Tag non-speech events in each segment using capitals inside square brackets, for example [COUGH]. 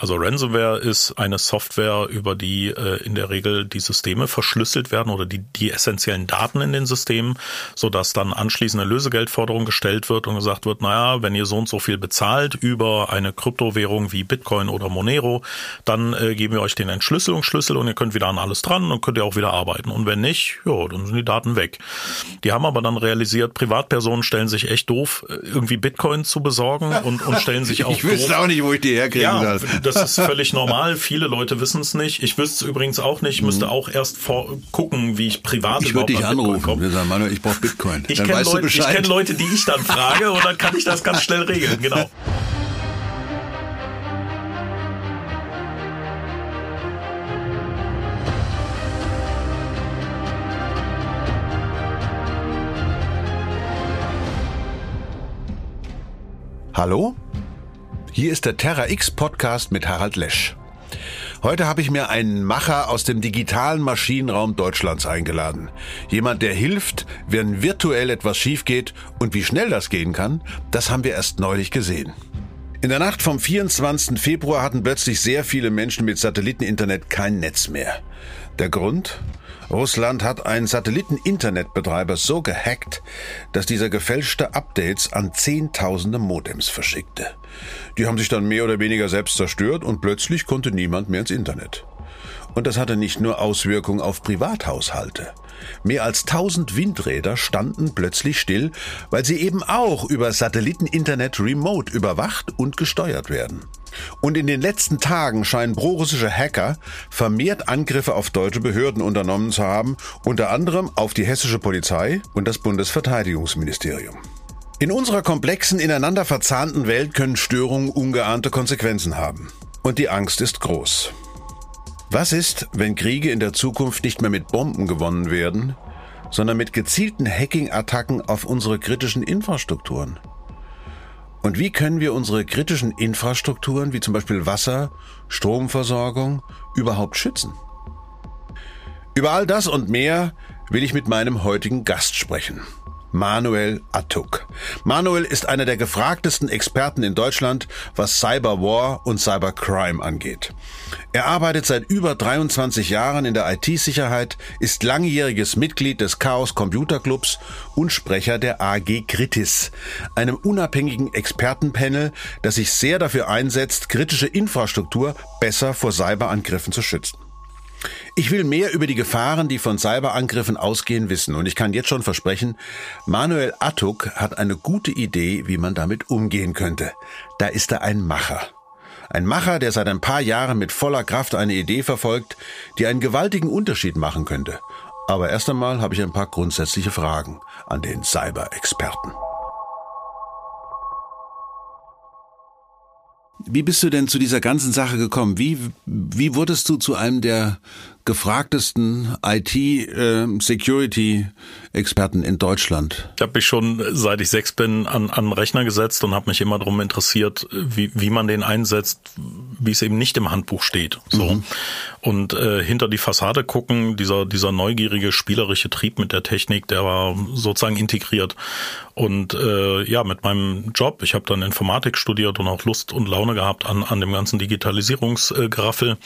Also Ransomware ist eine Software, über die äh, in der Regel die Systeme verschlüsselt werden oder die, die essentiellen Daten in den Systemen, sodass dann anschließend eine Lösegeldforderung gestellt wird und gesagt wird, naja, wenn ihr so und so viel bezahlt über eine Kryptowährung wie Bitcoin oder Monero, dann äh, geben wir euch den Entschlüsselungsschlüssel und ihr könnt wieder an alles dran und könnt ihr auch wieder arbeiten. Und wenn nicht, ja, dann sind die Daten weg. Die haben aber dann realisiert, Privatpersonen stellen sich echt doof, äh, irgendwie Bitcoin zu besorgen und, und stellen sich [LAUGHS] auch Ich wüsste auch nicht, wo ich die herkriegen Ja, soll. Das ist völlig normal. Viele Leute wissen es nicht. Ich wüsste es übrigens auch nicht. Ich müsste auch erst vor gucken, wie ich privat Mhm. Ich würde dich anrufen. komme. Wir sagen, Manuel, ich brauche Bitcoin. Ich kenne Leute, ich kenn Leute, die ich dann frage und dann kann ich das ganz schnell regeln. Genau. Hallo? Hier ist der Terra X Podcast mit Harald Lesch. Heute habe ich mir einen Macher aus dem digitalen Maschinenraum Deutschlands eingeladen. Jemand, der hilft, wenn virtuell etwas schief geht und wie schnell das gehen kann, das haben wir erst neulich gesehen. In der Nacht vom 24. Februar hatten plötzlich sehr viele Menschen mit Satelliteninternet kein Netz mehr. Der Grund? Russland hat einen Satelliten-Internetbetreiber so gehackt, dass dieser gefälschte Updates an Zehntausende Modems verschickte. Die haben sich dann mehr oder weniger selbst zerstört und plötzlich konnte niemand mehr ins Internet. Und das hatte nicht nur Auswirkungen auf Privathaushalte. Mehr als 1000 Windräder standen plötzlich still, weil sie eben auch über Satelliteninternet remote überwacht und gesteuert werden. Und in den letzten Tagen scheinen prorussische Hacker vermehrt Angriffe auf deutsche Behörden unternommen zu haben, unter anderem auf die hessische Polizei und das Bundesverteidigungsministerium. In unserer komplexen, ineinander verzahnten Welt können Störungen ungeahnte Konsequenzen haben. Und die Angst ist groß. Was ist, wenn Kriege in der Zukunft nicht mehr mit Bomben gewonnen werden, sondern mit gezielten Hacking-Attacken auf unsere kritischen Infrastrukturen? Und wie können wir unsere kritischen Infrastrukturen, wie zum Beispiel Wasser, Stromversorgung, überhaupt schützen? Über all das und mehr will ich mit meinem heutigen Gast sprechen. Manuel Attuk. Manuel ist einer der gefragtesten Experten in Deutschland, was Cyberwar und Cybercrime angeht. Er arbeitet seit über 23 Jahren in der IT-Sicherheit, ist langjähriges Mitglied des Chaos Computer Clubs und Sprecher der AG Kritis, einem unabhängigen Expertenpanel, das sich sehr dafür einsetzt, kritische Infrastruktur besser vor Cyberangriffen zu schützen. Ich will mehr über die Gefahren, die von Cyberangriffen ausgehen, wissen. Und ich kann jetzt schon versprechen, Manuel Attuk hat eine gute Idee, wie man damit umgehen könnte. Da ist er ein Macher. Ein Macher, der seit ein paar Jahren mit voller Kraft eine Idee verfolgt, die einen gewaltigen Unterschied machen könnte. Aber erst einmal habe ich ein paar grundsätzliche Fragen an den Cyber-Experten. Wie bist du denn zu dieser ganzen Sache gekommen? Wie, wie wurdest du zu einem der gefragtesten IT-Security-Experten in Deutschland? Ich habe mich schon, seit ich sechs bin, an, an den Rechner gesetzt und habe mich immer darum interessiert, wie, wie man den einsetzt, wie es eben nicht im Handbuch steht. So. Mhm. Und äh, hinter die Fassade gucken, dieser, dieser neugierige, spielerische Trieb mit der Technik, der war sozusagen integriert. Und äh, ja, mit meinem Job, ich habe dann Informatik studiert und auch Lust und Laune gehabt an, an dem ganzen Digitalisierungsgeraffel.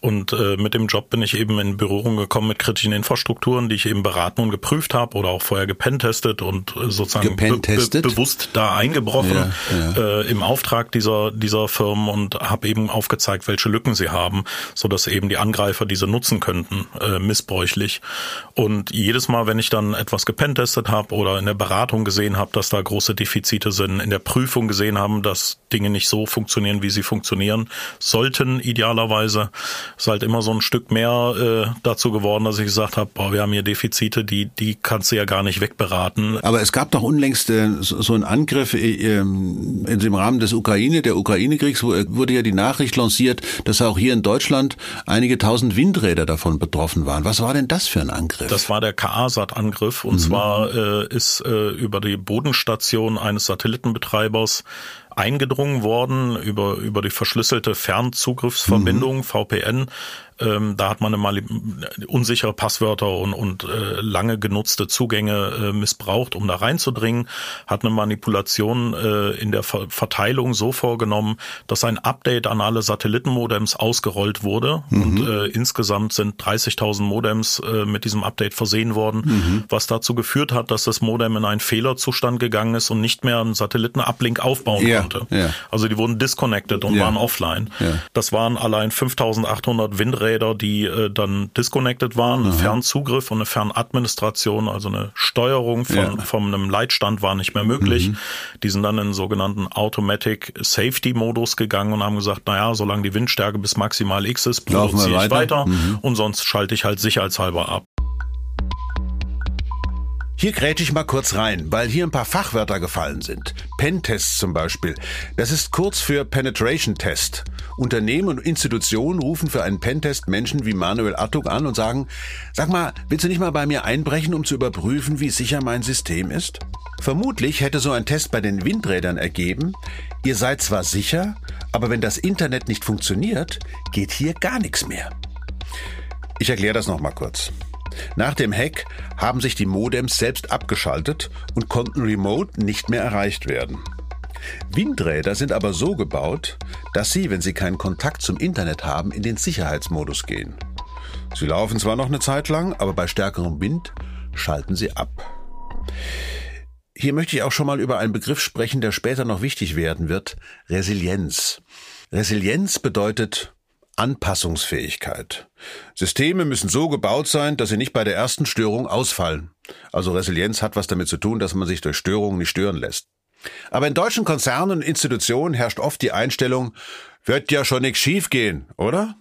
Und äh, mit dem Job bin ich eben in Berührung gekommen mit kritischen Infrastrukturen, die ich eben beraten und geprüft habe oder auch vorher gepentestet und äh, sozusagen? Be be bewusst da eingebrochen Ja, ja. Äh, im Auftrag dieser dieser Firmen und habe eben aufgezeigt, welche Lücken sie haben, so dass eben die Angreifer diese nutzen könnten, äh, missbräuchlich. Und jedes Mal, wenn ich dann etwas gepentestet habe oder in der Beratung gesehen habe, dass da große Defizite sind, in der Prüfung gesehen haben, dass Dinge nicht so funktionieren, wie sie funktionieren sollten, idealerweise, ist halt immer so ein Stück mehr äh, dazu geworden, dass ich gesagt habe, boah, wir haben hier Defizite, die die kannst du ja gar nicht wegberaten. Aber es gab doch unlängst äh, so so einen Angriff äh, ähm, in dem Rahmen des Ukraine, der Ukraine-Kriegs, wo, äh, wurde ja die Nachricht lanciert, dass auch hier in Deutschland einige tausend Windräder davon betroffen waren. Was war denn das für ein Angriff? Das war der KA-Sat-Angriff und zwar äh, ist äh, über die Bodenstation eines Satellitenbetreibers eingedrungen worden über über die verschlüsselte Fernzugriffsverbindung VPN Ähm, da hat man eine unsichere Passwörter und, und äh, lange genutzte Zugänge äh, missbraucht, um da reinzudringen, hat eine Manipulation äh, in der Ver Verteilung so vorgenommen, dass ein Update an alle Satellitenmodems ausgerollt wurde mhm. und äh, insgesamt sind 30.000 Modems äh, mit diesem Update versehen worden, mhm. was dazu geführt hat, dass das Modem in einen Fehlerzustand gegangen ist und nicht mehr einen Satellitenuplink aufbauen ja, konnte. Ja. Also die wurden disconnected und ja. waren offline. Das waren allein 5.800 Windräder, die äh, dann disconnected waren. Ein Fernzugriff und eine Fernadministration, also eine Steuerung von, von einem Leitstand war nicht mehr möglich. Mhm. Die sind dann in sogenannten Automatic Safety Modus gegangen und haben gesagt, naja, solange die Windstärke bis maximal X ist, produziere ich weiter, weiter mhm. und sonst schalte ich halt sicherheitshalber ab. Hier gräte ich mal kurz rein, weil hier ein paar Fachwörter gefallen sind. Pentest zum Beispiel. Das ist kurz für Penetration Test. Unternehmen und Institutionen rufen für einen Pentest Menschen wie Manuel Artug an und sagen, sag mal, willst du nicht mal bei mir einbrechen, um zu überprüfen, wie sicher mein System ist? Vermutlich hätte so ein Test bei den Windrädern ergeben, ihr seid zwar sicher, aber wenn das Internet nicht funktioniert, geht hier gar nichts mehr. Ich erkläre das nochmal kurz. Nach dem Hack haben sich die Modems selbst abgeschaltet und konnten remote nicht mehr erreicht werden. Windräder sind aber so gebaut, dass sie, wenn sie keinen Kontakt zum Internet haben, in den Sicherheitsmodus gehen. Sie laufen zwar noch eine Zeit lang, aber bei stärkerem Wind schalten sie ab. Hier möchte ich auch schon mal über einen Begriff sprechen, der später noch wichtig werden wird, Resilienz. Resilienz bedeutet Anpassungsfähigkeit. Systeme müssen so gebaut sein, dass sie nicht bei der ersten Störung ausfallen. Also Resilienz hat was damit zu tun, dass man sich durch Störungen nicht stören lässt. Aber in deutschen Konzernen und Institutionen herrscht oft die Einstellung, wird ja schon nichts schiefgehen, oder?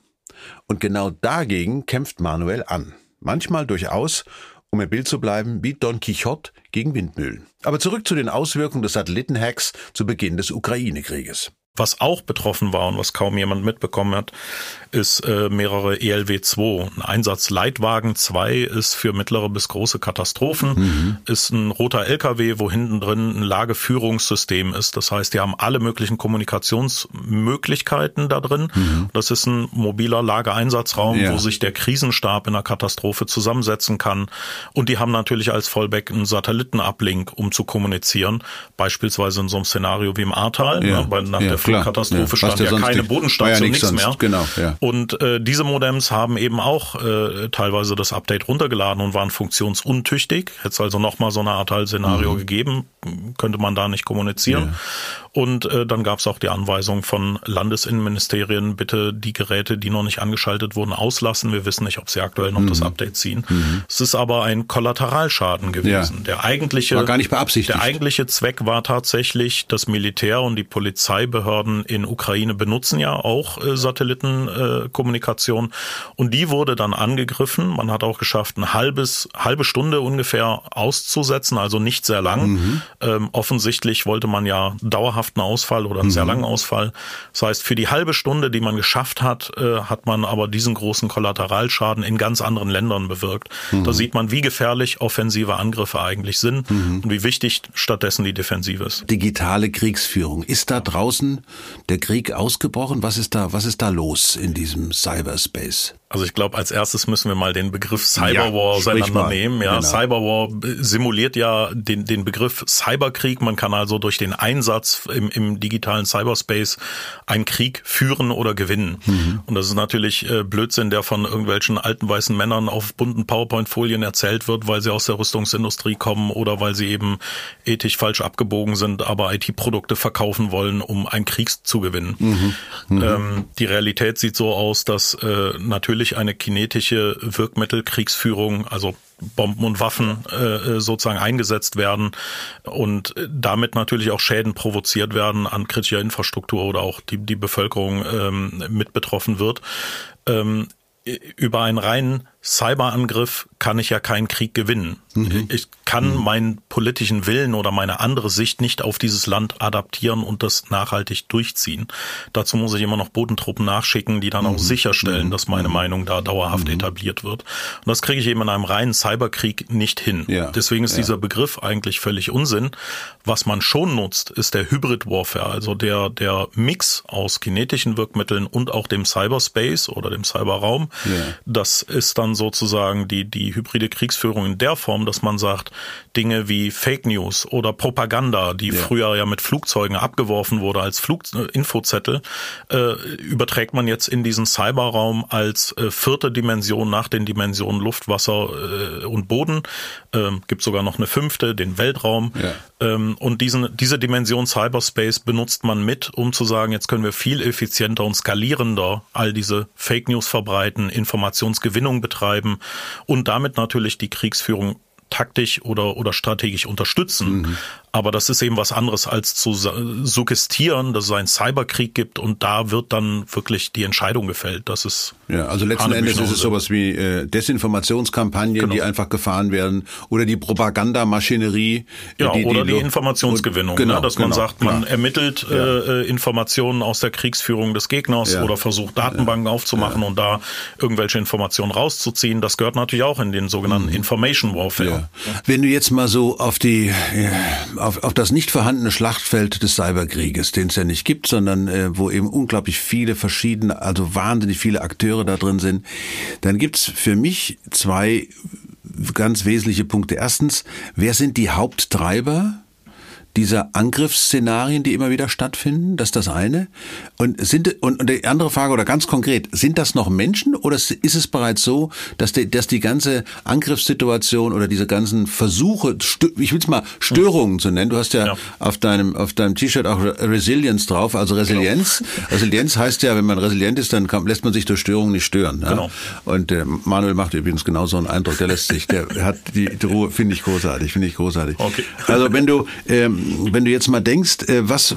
Und genau dagegen kämpft Manuel an. Manchmal durchaus, um im Bild zu bleiben, wie Don Quixote gegen Windmühlen. Aber zurück zu den Auswirkungen des Satellitenhacks zu Beginn des Ukraine-Krieges. Was auch betroffen war und was kaum jemand mitbekommen hat, ist äh, mehrere ELW2. Ein Einsatz Leitwagen 2 ist für mittlere bis große Katastrophen, mhm. ist ein roter LKW, wo hinten drin ein Lageführungssystem ist. Das heißt, die haben alle möglichen Kommunikationsmöglichkeiten da drin. Mhm. Das ist ein mobiler Lageeinsatzraum, ja. wo sich der Krisenstab in einer Katastrophe zusammensetzen kann. Und die haben natürlich als Fallback einen Satellitenablink, um zu kommunizieren. Beispielsweise in so einem Szenario wie im Ahrtal, ja. ne, nach ja. der Flutkatastrophe ja, stand ja keine Bodenstation, ja nichts mehr. Genau, ja. Und äh, diese Modems haben eben auch äh, teilweise das Update runtergeladen und waren funktionsuntüchtig. Hätte es also nochmal so eine Art Szenario mhm. gegeben, könnte man da nicht kommunizieren. Und äh, dann gab es auch die Anweisung von Landesinnenministerien, bitte die Geräte, die noch nicht angeschaltet wurden, auslassen. Wir wissen nicht, ob sie aktuell noch mhm. das Update ziehen. Mhm. Es ist aber ein Kollateralschaden gewesen. Ja. Der eigentliche, war gar nicht beabsichtigt. Der eigentliche Zweck war tatsächlich, das Militär und die Polizeibehörden in Ukraine benutzen ja auch äh, Satellitenkommunikation. Äh, und die wurde dann angegriffen. Man hat auch geschafft, ein halbes, halbe Stunde ungefähr auszusetzen, also nicht sehr lang. Mhm. Ähm, offensichtlich wollte man ja dauerhaft dauerhaften Ausfall oder einen mhm. sehr langen Ausfall. Das heißt, für die halbe Stunde, die man geschafft hat, äh, hat man aber diesen großen Kollateralschaden in ganz anderen Ländern bewirkt. Mhm. Da sieht man, wie gefährlich offensive Angriffe eigentlich sind mhm. und wie wichtig stattdessen die Defensive ist. Digitale Kriegsführung. Ist da draußen der Krieg ausgebrochen? Was ist da, was ist da los in diesem Cyberspace? Also ich glaube, als erstes müssen wir mal den Begriff Cyberwar ja, auseinandernehmen. Ja, genau. Cyberwar simuliert ja den, den Begriff Cyberkrieg. Man kann also durch den Einsatz im, im digitalen Cyberspace einen Krieg führen oder gewinnen. Mhm. Und das ist natürlich äh, Blödsinn, der von irgendwelchen alten weißen Männern auf bunten PowerPoint-Folien erzählt wird, weil sie aus der Rüstungsindustrie kommen oder weil sie eben ethisch falsch abgebogen sind, aber IT-Produkte verkaufen wollen, um einen Krieg zu gewinnen. Mhm. Mhm. Ähm, die Realität sieht so aus, dass äh, natürlich natürlich eine kinetische Wirkmittelkriegsführung, also Bomben und Waffen äh, sozusagen eingesetzt werden und damit natürlich auch Schäden provoziert werden an kritischer Infrastruktur oder auch die, die Bevölkerung ähm, mit betroffen wird. Ähm, über einen reinen Cyberangriff kann ich ja keinen Krieg gewinnen. Mhm. Ich kann mhm. meinen politischen Willen oder meine andere Sicht nicht auf dieses Land adaptieren und das nachhaltig durchziehen. Dazu muss ich immer noch Bodentruppen nachschicken, die dann mhm. auch sicherstellen, mhm. dass meine mhm. Meinung da dauerhaft mhm. etabliert wird. Und das kriege ich eben in einem reinen Cyberkrieg nicht hin. Ja. Deswegen ist ja. dieser Begriff eigentlich völlig Unsinn. Was man schon nutzt, ist der Hybrid Warfare, also der, der Mix aus kinetischen Wirkmitteln und auch dem Cyberspace oder dem Cyberraum. Ja. Das ist dann sozusagen die, die hybride Kriegsführung in der Form, dass man sagt, Dinge wie Fake News oder Propaganda, die ja. früher ja mit Flugzeugen abgeworfen wurde als Flug äh, Infozettel, äh, überträgt man jetzt in diesen Cyberraum als äh, vierte Dimension nach den Dimensionen Luft, Wasser äh, und Boden. Ähm, gibt sogar noch eine fünfte, den Weltraum. Ja. Ähm, und diesen, diese Dimension Cyberspace benutzt man mit, um zu sagen, jetzt können wir viel effizienter und skalierender all diese Fake News verbreiten, Informationsgewinnung betreiben und damit natürlich die Kriegsführung taktisch oder, oder strategisch unterstützen. Mhm. Aber das ist eben was anderes als zu suggestieren, dass es einen Cyberkrieg gibt und da wird dann wirklich die Entscheidung gefällt. Das ist ja, also letzten Endes ist es sowas wie äh, Desinformationskampagnen, genau. die einfach gefahren werden oder die Propagandamaschinerie. Ja, die, oder die, die Informationsgewinnung, genau, ne? dass genau, man sagt, man klar. ermittelt ja. äh, Informationen aus der Kriegsführung des Gegners ja. oder versucht Datenbanken ja. aufzumachen und da irgendwelche Informationen rauszuziehen. Das gehört natürlich auch in den sogenannten mhm. Information Warfare. Wenn du jetzt mal so auf die auf, auf das nicht vorhandene Schlachtfeld des Cyberkrieges, den es ja nicht gibt, sondern äh, wo eben unglaublich viele verschiedene, also wahnsinnig viele Akteure da drin sind, dann gibt's für mich zwei ganz wesentliche Punkte. Erstens, wer sind die Haupttreiber dieser Angriffsszenarien, die immer wieder stattfinden? Das ist das eine. Und sind und, und die andere Frage oder ganz konkret, sind das noch Menschen oder ist es bereits so, dass die, dass die ganze Angriffssituation oder diese ganzen Versuche, ich will es mal Störungen zu nennen. Du hast ja, ja. auf deinem auf deinem T-Shirt auch Resilience drauf, also Resilienz. Genau. Resilienz heißt ja, wenn man resilient ist, dann lässt man sich durch Störungen nicht stören. Ja? Genau. Und äh, Manuel macht übrigens genau so einen Eindruck. Der lässt sich, der hat die, die Ruhe, finde ich großartig, finde ich großartig. Okay. Also wenn du ähm, wenn du jetzt mal denkst, äh, was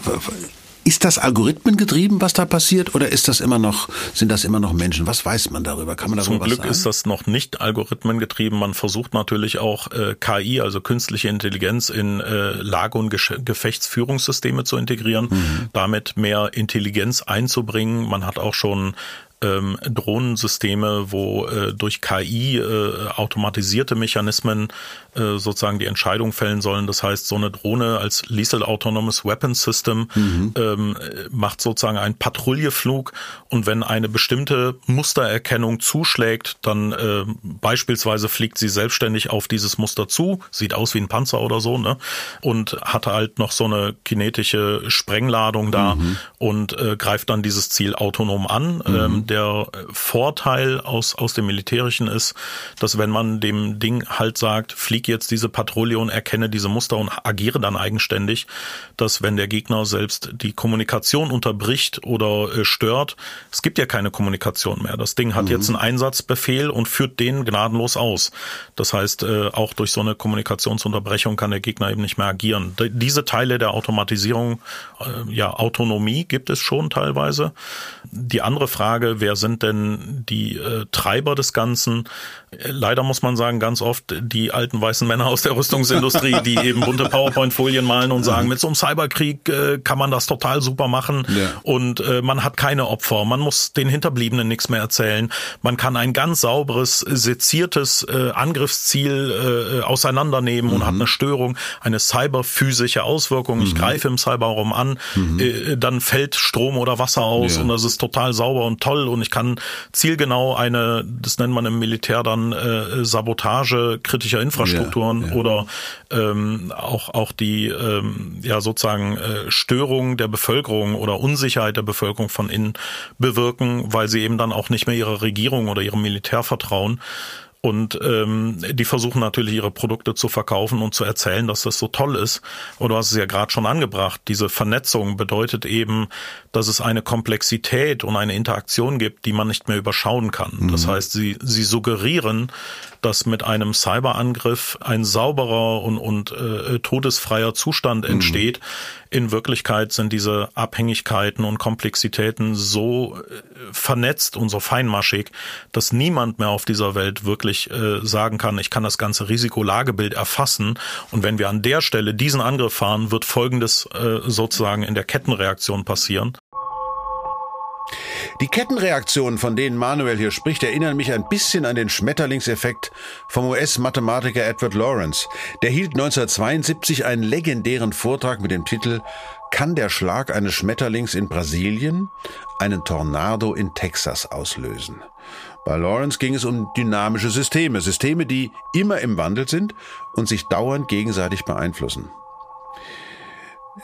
ist das algorithmengetrieben, was da passiert, oder ist das immer noch, sind das immer noch Menschen? Was weiß man darüber? Kann man darüber Zum Glück ist das noch nicht algorithmengetrieben. Man versucht natürlich auch äh, KI, also künstliche Intelligenz, in äh, Lage- und Gefechtsführungssysteme zu integrieren, mhm. damit mehr Intelligenz einzubringen. Man hat auch schon ähm, Drohnensysteme, wo äh, durch KI äh, automatisierte Mechanismen äh, sozusagen die Entscheidung fällen sollen. Das heißt, so eine Drohne als Lethal Autonomous Weapon System mhm. ähm, macht sozusagen einen Patrouilleflug und wenn eine bestimmte Mustererkennung zuschlägt, dann äh, beispielsweise fliegt sie selbstständig auf dieses Muster zu, sieht aus wie ein Panzer oder so, ne? Und hat halt noch so eine kinetische Sprengladung da mhm. und äh, greift dann dieses Ziel autonom an. Mhm. Ähm, der Vorteil aus, aus dem Militärischen ist, dass wenn man dem Ding halt sagt, flieg jetzt diese Patrouille und erkenne diese Muster und agiere dann eigenständig, dass wenn der Gegner selbst die Kommunikation unterbricht oder äh, stört, es gibt ja keine Kommunikation mehr. Das Ding hat mhm. jetzt einen Einsatzbefehl und führt den gnadenlos aus. Das heißt, äh, auch durch so eine Kommunikationsunterbrechung kann der Gegner eben nicht mehr agieren. Diese Teile der Automatisierung, äh, ja, Autonomie gibt es schon teilweise. Die andere Frage, wer sind denn die äh, Treiber des Ganzen? Leider muss man sagen, ganz oft die alten weißen Männer aus der Rüstungsindustrie, die [LAUGHS] eben bunte PowerPoint-Folien malen und sagen, mit so einem Cyberkrieg äh, kann man das total super machen ja. und äh, man hat keine Opfer, man muss den Hinterbliebenen nichts mehr erzählen, man kann ein ganz sauberes, seziertes äh, Angriffsziel äh, auseinandernehmen mhm. und hat eine Störung, eine cyberphysische Auswirkung. Ich mhm. greife im Cyberraum an, mhm. äh, dann fällt Strom oder Wasser aus ja. und das ist total sauber und toll und ich kann zielgenau eine, das nennt man im Militär dann äh, Sabotage kritischer Infrastrukturen ja, ja. oder ähm, auch auch die ähm, ja sozusagen äh, Störung der Bevölkerung oder Unsicherheit der Bevölkerung von innen bewirken, weil sie eben dann auch nicht mehr ihrer Regierung oder ihrem Militär vertrauen. Und ähm, die versuchen natürlich ihre Produkte zu verkaufen und zu erzählen, dass das so toll ist. Und du hast es ja gerade schon angebracht. Diese Vernetzung bedeutet eben, dass es eine Komplexität und eine Interaktion gibt, die man nicht mehr überschauen kann. Mhm. Das heißt, sie, sie suggerieren, dass mit einem Cyberangriff ein sauberer und, und äh, todesfreier Zustand mhm. entsteht. Mhm. In Wirklichkeit sind diese Abhängigkeiten und Komplexitäten so äh, vernetzt und so feinmaschig, dass niemand mehr auf dieser Welt wirklich äh, sagen kann, ich kann das ganze Risikolagebild erfassen. Und wenn wir an der Stelle diesen Angriff fahren, wird Folgendes äh, sozusagen in der Kettenreaktion passieren. Die Kettenreaktionen, von denen Manuel hier spricht, erinnern mich ein bisschen an den Schmetterlingseffekt vom US-Mathematiker Edward Lawrence. Der hielt 1972 einen legendären Vortrag mit dem Titel Kann der Schlag eines Schmetterlings in Brasilien einen Tornado in Texas auslösen? Bei Lawrence ging es um dynamische Systeme, Systeme, die immer im Wandel sind und sich dauernd gegenseitig beeinflussen.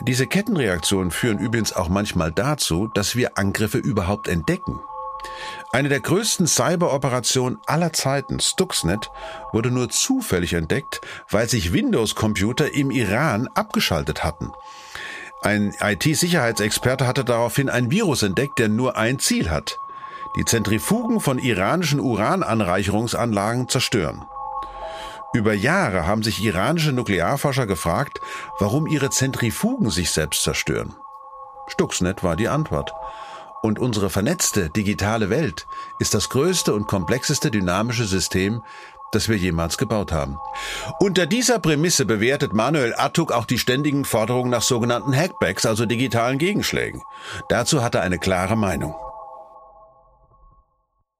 Diese Kettenreaktionen führen übrigens auch manchmal dazu, dass wir Angriffe überhaupt entdecken. Eine der größten Cyberoperationen aller Zeiten, Stuxnet, wurde nur zufällig entdeckt, weil sich Windows-Computer im Iran abgeschaltet hatten. Ein IT-Sicherheitsexperte hatte daraufhin ein Virus entdeckt, der nur ein Ziel hat. Die Zentrifugen von iranischen Urananreicherungsanlagen zerstören. Über Jahre haben sich iranische Nuklearforscher gefragt, warum ihre Zentrifugen sich selbst zerstören. Stuxnet war die Antwort. Und unsere vernetzte digitale Welt ist das größte und komplexeste dynamische System, das wir jemals gebaut haben. Unter dieser Prämisse bewertet Manuel Attuk auch die ständigen Forderungen nach sogenannten Hackbacks, also digitalen Gegenschlägen. Dazu hat er eine klare Meinung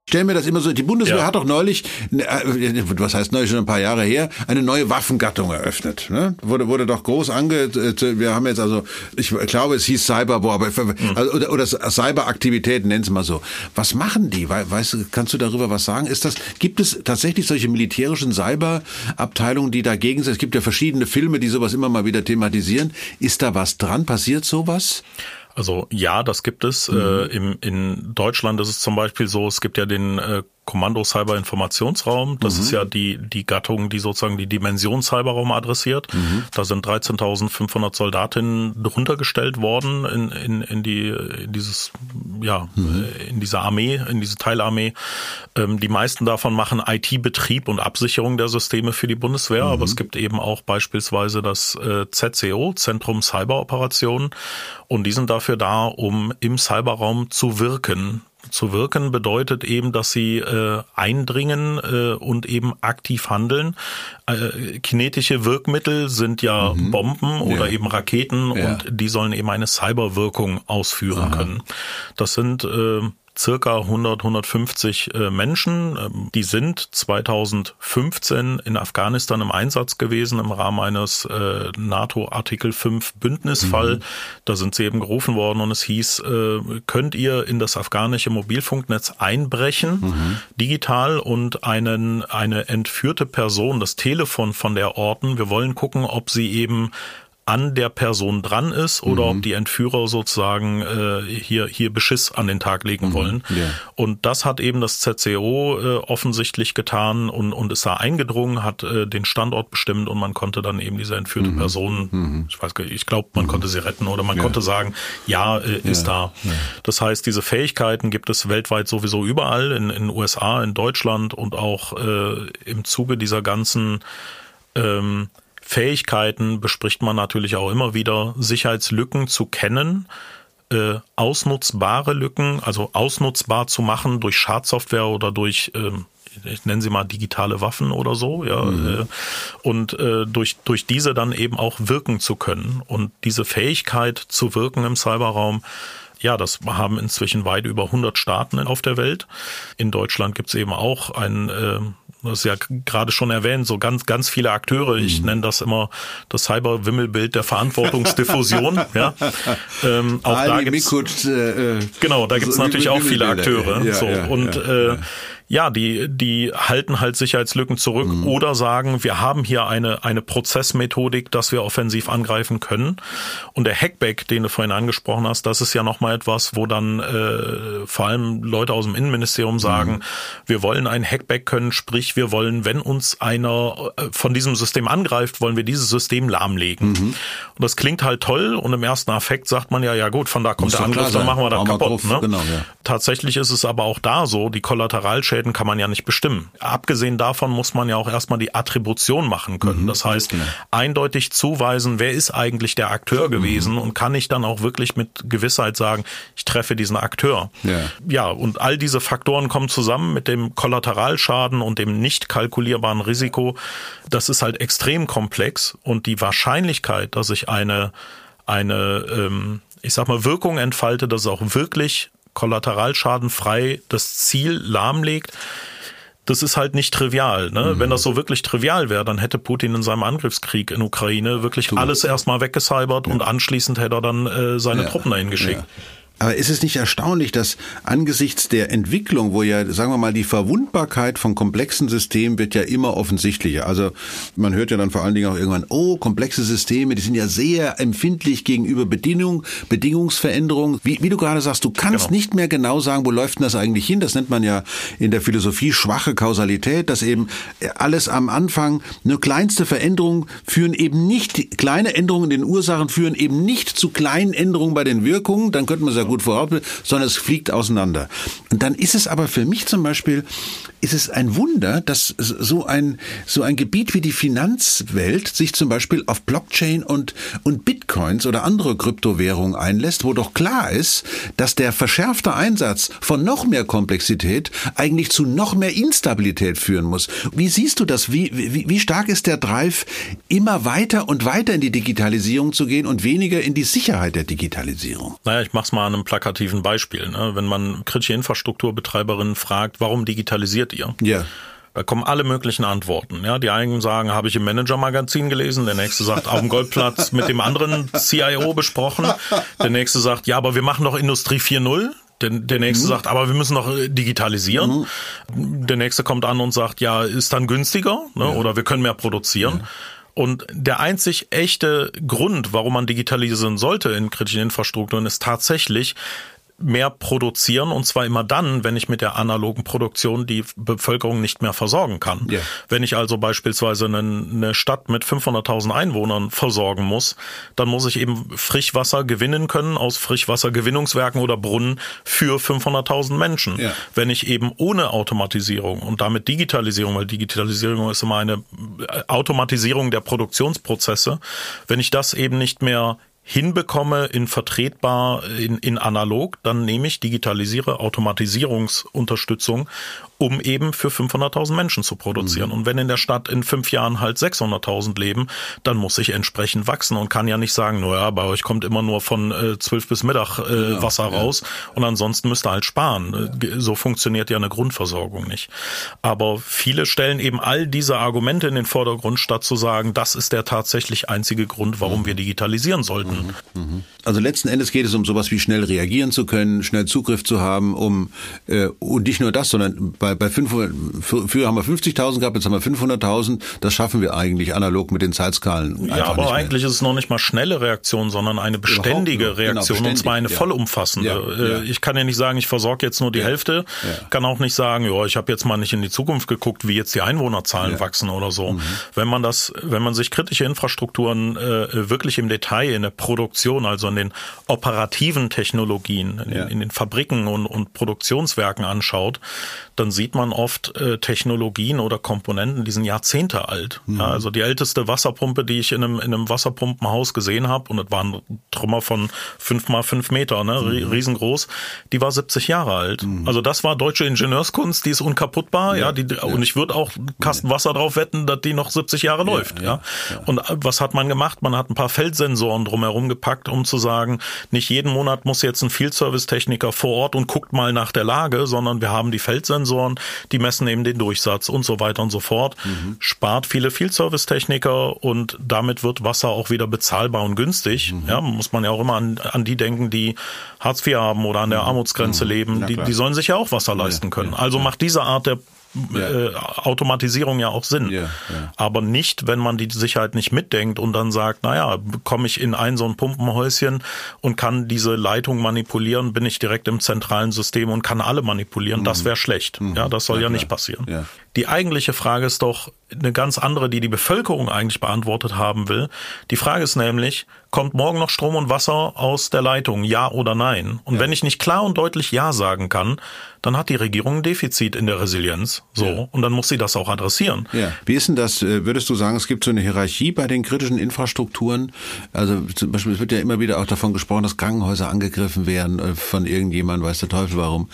stelle mir das immer so, die Bundeswehr ja. hat doch neulich, äh, was heißt neulich, schon ein paar Jahre her, eine neue Waffengattung eröffnet. Ne? Wurde, wurde doch groß ange, äh, wir haben jetzt also, ich glaube, es hieß Cyberwar, aber, mhm. also, oder, oder Cyberaktivitäten, nennen es mal so. Was machen die? Weißt kannst du darüber was sagen? Ist das, gibt es tatsächlich solche militärischen Cyberabteilungen, die dagegen sind? Es gibt ja verschiedene Filme, die sowas immer mal wieder thematisieren. Ist da was dran? Passiert sowas? Also ja, das gibt es. Mhm. Äh, im, in Deutschland ist es zum Beispiel so, es gibt ja den äh, Kommando Cyber Informationsraum. Das mhm. ist ja die, die Gattung, die sozusagen die Dimension Cyberraum adressiert. Mhm. Da sind 13.500 Soldatinnen drunter gestellt worden in, in, in die, in dieses, ja, mhm. in diese Armee, in diese Teilarmee. Ähm, die meisten davon machen IT-Betrieb und Absicherung der Systeme für die Bundeswehr. Aber es mhm. gibt eben auch beispielsweise das äh, ZCO, Zentrum Cyberoperationen. Und die sind dafür da, um im Cyberraum zu wirken zu wirken bedeutet eben, dass sie äh, eindringen äh, und eben aktiv handeln. Äh, kinetische Wirkmittel sind ja mhm. Bomben oder ja. eben Raketen ja. und die sollen eben eine Cyberwirkung ausführen Aha. können. Das sind äh, circa 100, 150 äh, Menschen. Ähm, die sind 2015 in Afghanistan im Einsatz gewesen im Rahmen eines äh, NATO Artikel 5 Bündnisfall. Mhm. Da sind sie eben gerufen worden und es hieß, äh, könnt ihr in das afghanische Mobilfunknetz einbrechen, mhm. digital und einen, eine entführte Person das Telefon von der orten. Wir wollen gucken, ob sie eben an der Person dran ist oder mhm. ob die Entführer sozusagen äh, hier hier Beschiss an den Tag legen mhm. wollen. Ja. Und das hat eben das ZCO äh, offensichtlich getan und und ist da eingedrungen, hat äh, den Standort bestimmt und man konnte dann eben diese entführte mhm. Person, mhm. ich weiß ich glaube, man mhm. konnte sie retten oder man ja. konnte sagen, ja, äh, ist ja. da. Das heißt, diese Fähigkeiten gibt es weltweit sowieso überall in in USA, in Deutschland und auch äh, im Zuge dieser ganzen ähm, Fähigkeiten bespricht man natürlich auch immer wieder, Sicherheitslücken zu kennen, äh, ausnutzbare Lücken, also ausnutzbar zu machen durch Schadsoftware oder durch ähm, ich nenne sie mal digitale Waffen oder so, ja, mhm. äh, und äh, durch durch diese dann eben auch wirken zu können und diese Fähigkeit zu wirken im Cyberraum ja, das haben inzwischen weit über 100 Staaten auf der Welt. In Deutschland gibt es eben auch ein äh, das ist ja gerade schon erwähnt, so ganz, ganz viele Akteure. Ich mhm. nenne das immer das Cyber-Wimmelbild der Verantwortungsdiffusion. [LAUGHS] ja. Ähm, auch Ali da gibt's, Mikut, äh, äh, genau, da gibt's so natürlich auch viele Akteure. Ja, so, ja, und ja, äh, ja, die, die halten halt Sicherheitslücken zurück mhm. oder sagen, wir haben hier eine, eine Prozessmethodik, dass wir offensiv angreifen können. Und der Hackback, den du vorhin angesprochen hast, das ist ja nochmal etwas, wo dann äh, vor allem Leute aus dem Innenministerium sagen, mhm. wir wollen ein Hackback können, sprich, wir wollen, wenn uns einer äh, von diesem System angreift, wollen wir dieses System lahmlegen. Mhm. Und das klingt halt toll und im ersten Affekt sagt man ja, ja gut, von da kommt Muss der Angriff, dann machen wir das kaputt. Ne? Genau, ja. Tatsächlich ist es aber auch da so, die Kollateralschäden kann man ja nicht bestimmen. Abgesehen davon muss man ja auch erstmal die Attribution machen können. Mhm. Das heißt, genau. eindeutig zuweisen, wer ist eigentlich der Akteur mhm. gewesen und kann ich dann auch wirklich mit Gewissheit sagen, ich treffe diesen Akteur. Ja. ja, und all diese Faktoren kommen zusammen mit dem Kollateralschaden und dem nicht kalkulierbaren Risiko. Das ist halt extrem komplex und die Wahrscheinlichkeit, dass ich eine eine, ähm, ich sag mal, Wirkung entfaltet, dass es auch wirklich kollateralschadenfrei das Ziel lahmlegt, das ist halt nicht trivial. Ne? Mhm. Wenn das so wirklich trivial wäre, dann hätte Putin in seinem Angriffskrieg in Ukraine wirklich du. alles erstmal weggesalbert ja. und anschließend hätte er dann äh, seine ja. Truppen dahin geschickt. Ja. Aber ist es nicht erstaunlich, dass angesichts der Entwicklung, wo ja, sagen wir mal, die Verwundbarkeit von komplexen Systemen wird ja immer offensichtlicher. Also man hört ja dann vor allen Dingen auch irgendwann, oh, komplexe Systeme, die sind ja sehr empfindlich gegenüber Bedingung, Bedingungsveränderungen. Wie, wie du gerade sagst, du kannst genau. nicht mehr genau sagen, wo läuft denn das eigentlich hin? Das nennt man ja in der Philosophie schwache Kausalität, dass eben alles am Anfang, nur kleinste Veränderungen führen eben nicht, kleine Änderungen in den Ursachen führen eben nicht zu kleinen Änderungen bei den Wirkungen. Dann könnte man sagen, gut verordnet, sondern es fliegt auseinander. Und dann ist es aber für mich zum Beispiel, ist es ein Wunder, dass so ein, so ein Gebiet wie die Finanzwelt sich zum Beispiel auf Blockchain und, und Bitcoins oder andere Kryptowährungen einlässt, wo doch klar ist, dass der verschärfte Einsatz von noch mehr Komplexität eigentlich zu noch mehr Instabilität führen muss. Wie siehst du das? Wie, wie, wie stark ist der Drive, immer weiter und weiter in die Digitalisierung zu gehen und weniger in die Sicherheit der Digitalisierung? Naja, ich mach's mal an einem plakativen Beispiel. Ne? Wenn man kritische Infrastrukturbetreiberinnen fragt, warum digitalisiert ihr? Ja. Da kommen alle möglichen Antworten. Ja, die einen sagen, habe ich im Manager-Magazin gelesen. Der nächste sagt, auf dem Goldplatz mit dem anderen CIO besprochen. Der nächste sagt, ja, aber wir machen doch Industrie 4.0. Der, der nächste mhm. sagt, aber wir müssen noch äh, digitalisieren. Mhm. Der nächste kommt an und sagt, ja, ist dann günstiger ne? Ja. oder wir können mehr produzieren. Ja. Und der einzig echte Grund, warum man digitalisieren sollte in kritischen Infrastrukturen, ist tatsächlich, mehr produzieren und zwar immer dann, wenn ich mit der analogen Produktion die Bevölkerung nicht mehr versorgen kann. Yeah. Wenn ich also beispielsweise eine, Stadt mit 500.000 Einwohnern versorgen muss, dann muss ich eben Frischwasser gewinnen können aus Frischwassergewinnungswerken oder Brunnen für 500.000 Menschen. Yeah. Wenn ich eben ohne Automatisierung und damit Digitalisierung, weil Digitalisierung ist immer eine Automatisierung der Produktionsprozesse, wenn ich das eben nicht mehr hinbekomme in vertretbar, in, in analog, dann nehme ich digitalisiere Automatisierungsunterstützung um eben für 500.000 Menschen zu produzieren. Mhm. Und wenn in der Stadt in fünf Jahren halt 600.000 leben, dann muss ich entsprechend wachsen und kann ja nicht sagen, naja, bei euch kommt immer nur von äh, 12 bis Mittag äh, ja, Wasser ja. raus und ansonsten müsst ihr halt sparen. Äh, so funktioniert ja eine Grundversorgung nicht. Aber viele stellen eben all diese Argumente in den Vordergrund, statt zu sagen, das ist der tatsächlich einzige Grund, warum mhm. wir digitalisieren sollten. Mhm. mhm. Also letzten Endes geht es um sowas wie schnell reagieren zu können, schnell Zugriff zu haben, um äh, und nicht nur das, sondern bei, bei 500, früher haben wir 50.000 gehabt, jetzt haben wir 500.000. Das schaffen wir eigentlich analog mit den Zeitskalen. Ja, aber eigentlich ist es noch nicht mal schnelle Reaktion, sondern eine beständige genau, Reaktion genau, und zwar eine ja. vollumfassende. Ja, äh, ja. Ich kann ja nicht sagen, ich versorge jetzt nur die Hälfte. Kann auch nicht sagen, ja, ich habe jetzt mal nicht in die Zukunft geguckt, wie jetzt die Einwohnerzahlen wachsen oder so. Mhm. Wenn man das, wenn man sich kritische Infrastrukturen äh, wirklich im Detail in der Produktion, also in den operativen Technologien, in, in den Fabriken und, und Produktionswerken anschaut, dann sieht man oft äh, Technologien oder Komponenten, die sind Jahrzehnte alt. Mhm. Ja, also die älteste Wasserpumpe, die ich in einem, in einem Wasserpumpenhaus gesehen habe, und es war ein Trümmer von fünf mal fünf Meter, ne, mhm. riesengroß, die war 70 Jahre alt. Mhm. Also das war deutsche Ingenieurskunst, die ist unkaputtbar, ja, ja die, ja. und ich würde auch Kasten drauf wetten, dass die noch 70 Jahre läuft, ja. Und äh, was hat man gemacht? Man hat ein paar Feldsensoren drumherum drumherum gepackt, um zu sagen, nicht jeden Monat muss jetzt ein Field Service Techniker vor Ort und guckt mal nach der Lage, sondern wir haben die Feldsensoren, die messen eben den Durchsatz und so weiter und so fort. Mhm. Spart viele Field Service Techniker und damit wird Wasser auch wieder bezahlbar und günstig. Mhm. Ja, muss man ja auch immer an, an die denken, die Hartz IV haben oder an der mhm. Armutsgrenze mhm. leben. Die, die sollen sich ja auch Wasser leisten können. Also macht diese Art der ja. äh, Automatisierung ja auch Sinn. Ja, ja. Aber nicht, wenn man die Sicherheit nicht mitdenkt und dann sagt, naja, komme ich in ein so ein Pumpenhäuschen und kann diese Leitung manipulieren, bin ich direkt im zentralen System und kann alle manipulieren. Mhm. Das wäre schlecht. Mhm. Ja, das soll ja, nicht passieren. Die eigentliche Frage ist doch eine ganz andere, die die Bevölkerung eigentlich beantwortet haben will. Die Frage ist nämlich, kommt morgen noch Strom und Wasser aus der Leitung, ja oder nein? Und wenn ich nicht klar und deutlich ja sagen kann, dann hat die Regierung ein Defizit in der Resilienz. So. Ja. Und dann muss sie das auch adressieren. Ja. Wie ist denn das? Äh, würdest du sagen, es gibt so eine Hierarchie bei den kritischen Infrastrukturen? Also zum Beispiel, es wird ja immer wieder auch davon gesprochen, dass Krankenhäuser angegriffen werden äh, von irgendjemandem, weiß der Teufel warum.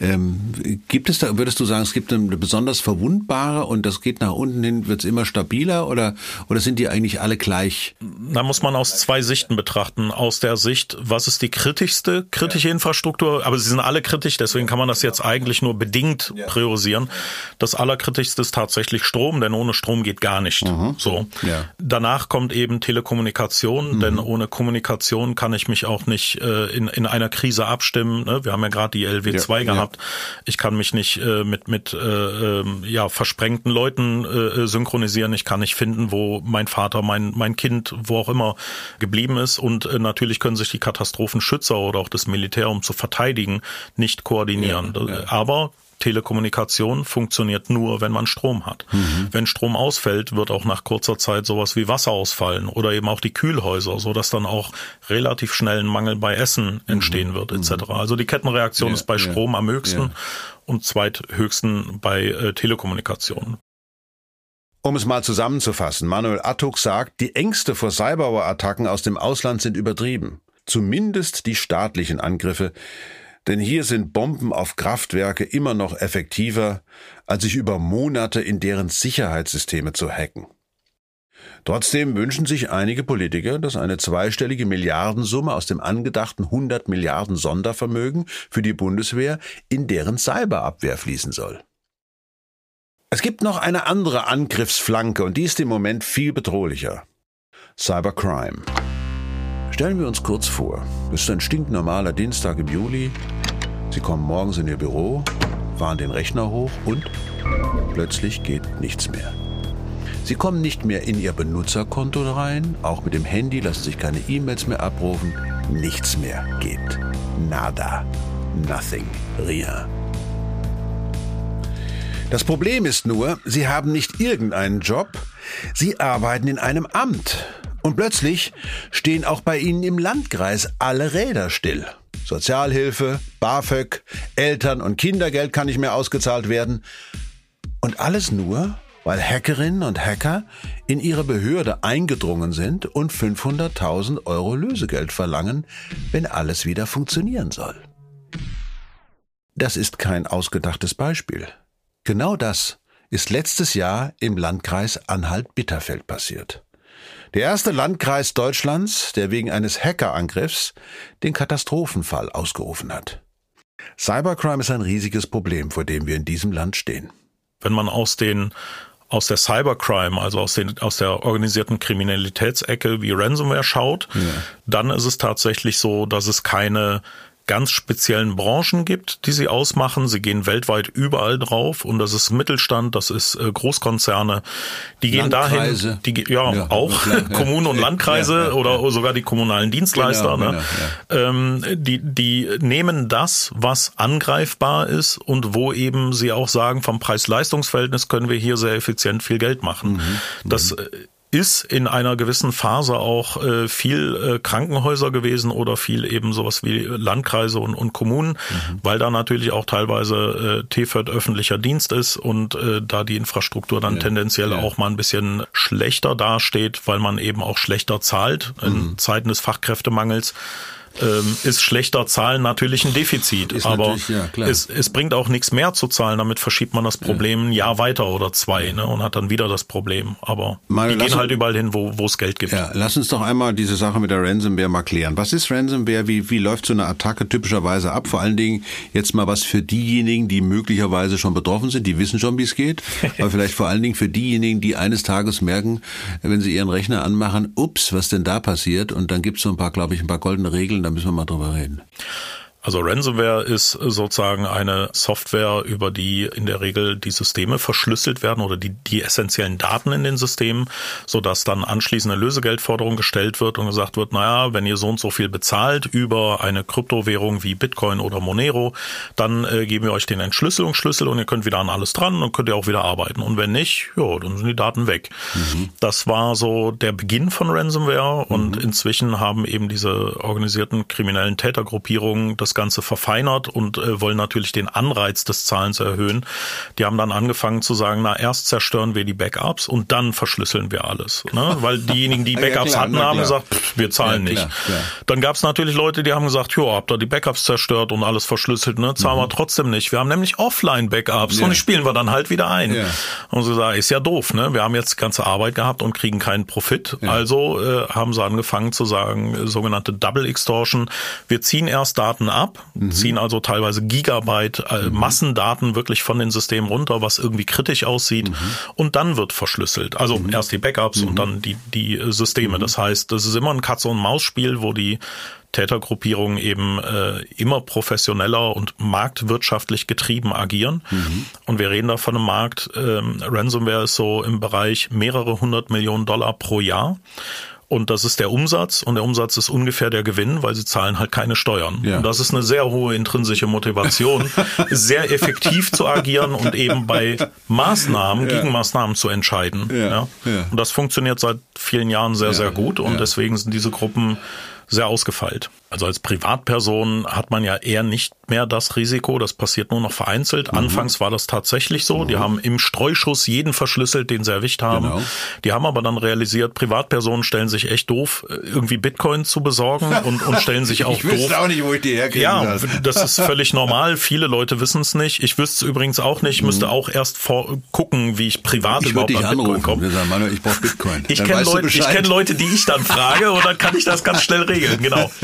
Ähm, gibt es da, würdest du sagen, es gibt eine besonders verwundbare und das geht nach unten hin, wird es immer stabiler oder, oder sind die eigentlich alle gleich? Da muss man aus zwei Sichten betrachten. Aus der Sicht, was ist die kritischste kritische ja. Infrastruktur? Aber sie sind alle kritisch, deswegen kann man das jetzt eigentlich nur bedingt priorisieren. Das Allerkritischste ist tatsächlich Strom, denn ohne Strom geht gar nicht. Mhm. So. Ja. Danach kommt eben Telekommunikation, mhm. denn ohne Kommunikation kann ich mich auch nicht äh, in, in einer Krise abstimmen. Ne? Wir haben ja gerade die LW2 ja. gehabt. Ich kann mich nicht äh, mit, mit äh, ähm, ja, versprengten Leuten äh, synchronisieren. Ich kann nicht finden, wo mein Vater, mein, mein Kind, wo auch immer geblieben ist. Und äh, natürlich können sich die Katastrophenschützer oder auch das Militär, um zu verteidigen, nicht koordinieren. Ja, ja. Aber Telekommunikation funktioniert nur, wenn man Strom hat. Mhm. Wenn Strom ausfällt, wird auch nach kurzer Zeit sowas wie Wasser ausfallen oder eben auch die Kühlhäuser, so dass dann auch relativ schnell ein Mangel bei Essen mhm. entstehen mhm. wird etc. Also die Kettenreaktion ja, ist bei Strom ja, am höchsten ja. und zweithöchsten bei äh, Telekommunikation. Um es mal zusammenzufassen, Manuel Attuk sagt, die Ängste vor Cyberwar-Attacken aus dem Ausland sind übertrieben. Zumindest die staatlichen Angriffe, denn hier sind Bomben auf Kraftwerke immer noch effektiver, als sich über Monate in deren Sicherheitssysteme zu hacken. Trotzdem wünschen sich einige Politiker, dass eine zweistellige Milliardensumme aus dem angedachten 100 Milliarden Sondervermögen für die Bundeswehr in deren Cyberabwehr fließen soll. Es gibt noch eine andere Angriffsflanke und die ist im Moment viel bedrohlicher. Cybercrime. Stellen wir uns kurz vor, es ist ein stinknormaler Dienstag im Juli. Sie kommen morgens in Ihr Büro, fahren den Rechner hoch und plötzlich geht nichts mehr. Sie kommen nicht mehr in Ihr Benutzerkonto rein, auch mit dem Handy lassen sich keine E-Mails mehr abrufen, nichts mehr geht. Nada. Nothing. Rien. Das Problem ist nur, Sie haben nicht irgendeinen Job, Sie arbeiten in einem Amt und plötzlich stehen auch bei Ihnen im Landkreis alle Räder still. Sozialhilfe, BAföG, Eltern- und Kindergeld kann nicht mehr ausgezahlt werden. Und alles nur, weil Hackerinnen und Hacker in ihre Behörde eingedrungen sind und 500.000 Euro Lösegeld verlangen, wenn alles wieder funktionieren soll. Das ist kein ausgedachtes Beispiel. Genau das ist letztes Jahr im Landkreis Anhalt-Bitterfeld passiert. Der erste Landkreis Deutschlands, der wegen eines Hackerangriffs den Katastrophenfall ausgerufen hat. Cybercrime ist ein riesiges Problem, vor dem wir in diesem Land stehen. Wenn man aus den aus der Cybercrime, also aus, den, aus der organisierten Kriminalitätsecke wie Ransomware schaut, ja. dann ist es tatsächlich so, dass es keine ganz speziellen Branchen gibt, die sie ausmachen. Sie gehen weltweit überall drauf und das ist Mittelstand, das ist äh, Großkonzerne. Die gehen Landkreise. dahin, die ja, ja auch ja. [LAUGHS] Kommunen und Landkreise ja, oder sogar die kommunalen Dienstleister. Genau, ne? genau, ähm, die die nehmen das, was angreifbar ist und wo eben sie auch sagen, vom Preis-Leistungs-Verhältnis können wir hier sehr effizient viel Geld machen. Mhm. Das mhm. Äh, ist in einer gewissen Phase auch äh, viel äh, Krankenhäuser gewesen oder viel eben sowas wie Landkreise und, und Kommunen, mhm. weil da natürlich auch teilweise äh, TFÖD öffentlicher Dienst ist und äh, da die Infrastruktur dann ja. tendenziell ja. auch mal ein bisschen schlechter dasteht, weil man eben auch schlechter zahlt in mhm. Zeiten des Fachkräftemangels. Ähm, ist schlechter Zahlen natürlich ein Defizit. Ist aber ja, es, es bringt auch nichts mehr zu zahlen, damit verschiebt man das Problem ja. ein Jahr weiter oder zwei ne, und hat dann wieder das Problem. Aber mal, die gehen halt überall hin, wo es Geld gibt. Ja, lass uns doch einmal diese Sache mit der Ransomware mal klären. Was ist Ransomware? Wie, wie läuft so eine Attacke typischerweise ab? Vor allen Dingen jetzt mal was für diejenigen, die möglicherweise schon betroffen sind, die wissen schon, wie es geht. [LAUGHS] aber vielleicht vor allen Dingen für diejenigen, die eines Tages merken, wenn sie ihren Rechner anmachen, ups, was denn da passiert? Und dann gibt's so ein paar, glaube ich, ein paar goldene Regeln da müssen wir mal drüber reden. Also Ransomware ist sozusagen eine Software, über die in der Regel die Systeme verschlüsselt werden oder die, die essentiellen Daten in den Systemen, sodass dann anschließend eine Lösegeldforderung gestellt wird und gesagt wird, naja, wenn ihr so und so viel bezahlt über eine Kryptowährung wie Bitcoin oder Monero, dann äh, geben wir euch den Entschlüsselungsschlüssel und ihr könnt wieder an alles dran und könnt ihr auch wieder arbeiten. Und wenn nicht, ja, dann sind die Daten weg. Mhm. Das war so der Beginn von Ransomware und mhm. inzwischen haben eben diese organisierten kriminellen Tätergruppierungen das das Ganze verfeinert und äh, wollen natürlich den Anreiz des Zahlens erhöhen. Die haben dann angefangen zu sagen, na erst zerstören wir die Backups und dann verschlüsseln wir alles. Ne? [LAUGHS] Weil diejenigen, die Backups ja, klar, hatten, haben gesagt, pff, wir zahlen ja, klar, nicht. Klar. Dann gab es natürlich Leute, die haben gesagt, ja, habt ihr die Backups zerstört und alles verschlüsselt, ne? Zahlen mhm. wir trotzdem nicht. Wir haben nämlich Offline-Backups ja. und die spielen wir dann halt wieder ein. Und sie sagen, ist ja doof, ne? Wir haben jetzt ganze Arbeit gehabt und kriegen keinen Profit. Also äh, haben sie angefangen zu sagen, äh, sogenannte Double Extortion. Wir ziehen erst Daten ab, mhm. ziehen also teilweise Gigabyte äh, mhm. Massendaten wirklich von den Systemen runter, was irgendwie kritisch aussieht. Mhm. Und dann wird verschlüsselt. Also mhm. erst die Backups und mhm. dann die, die äh, Systeme. Mhm. Das heißt, das ist immer ein Katze- und Maus-Spiel, wo die Tätergruppierungen eben äh, immer professioneller und marktwirtschaftlich getrieben agieren. Mhm. Und wir reden da von einem Markt, ähm, Ransomware ist so im Bereich mehrere hundert Millionen Dollar pro Jahr. Und das ist der Umsatz und der Umsatz ist ungefähr der Gewinn, weil sie zahlen halt keine Steuern. Ja. Und das ist eine sehr hohe intrinsische Motivation, [LAUGHS] sehr effektiv zu agieren und eben bei Maßnahmen, ja. Gegenmaßnahmen zu entscheiden. Ja. ja. Und das funktioniert seit vielen Jahren sehr, sehr gut und deswegen sind diese Gruppen sehr ausgefeilt. Also als Privatperson hat man ja eher nicht mehr das Risiko, das passiert nur noch vereinzelt. Mhm. Anfangs war das tatsächlich so. Mhm. Die haben im Streuschuss jeden verschlüsselt, den sie erwischt haben. Genau. Die haben aber dann realisiert, Privatpersonen stellen sich echt doof, irgendwie Bitcoin zu besorgen und, und stellen sich [LAUGHS] auch ich doof. Ich wüsste auch nicht, wo ich die herkriegen Ja, das. das ist völlig normal. Viele Leute wissen es nicht. Ich wüsste es übrigens auch nicht. Ich müsste mhm. auch erst vor, gucken, wie ich privat ich überhaupt an Bitcoin anrufen. komme. Sagen, Manuel, ich brauche Bitcoin. Ich kenne Leute, kenn Leute, die ich dann frage und dann kann ich das ganz schnell regeln. Genau. [LAUGHS]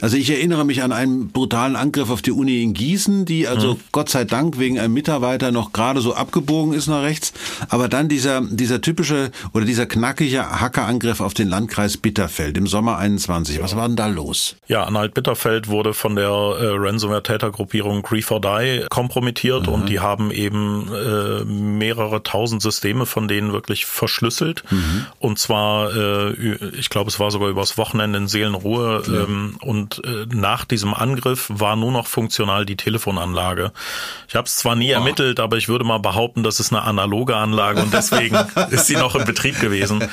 Also ich erinnere mich an einen brutalen Angriff auf die Uni in Gießen, die also mhm. Gott sei Dank wegen einem Mitarbeiter noch gerade so abgebogen ist nach rechts. Aber dann dieser, dieser typische oder dieser knackige Hackerangriff auf den Landkreis Bitterfeld im Sommer 21. Was war denn da los? Ja, Anhalt Bitterfeld wurde von der äh, Ransomware-Tätergruppierung Grief or Die kompromittiert mhm. und die haben eben äh, mehrere tausend Systeme von denen wirklich verschlüsselt. Mhm. Und zwar, äh, ich glaube, es war sogar übers Wochenende in Seelenruhe. Ja. Ähm, und äh, nach diesem Angriff war nur noch funktional die Telefonanlage. Ich habe es zwar nie oh. ermittelt, aber ich würde mal behaupten, das ist eine analoge Anlage und deswegen [LAUGHS] ist sie noch in Betrieb gewesen.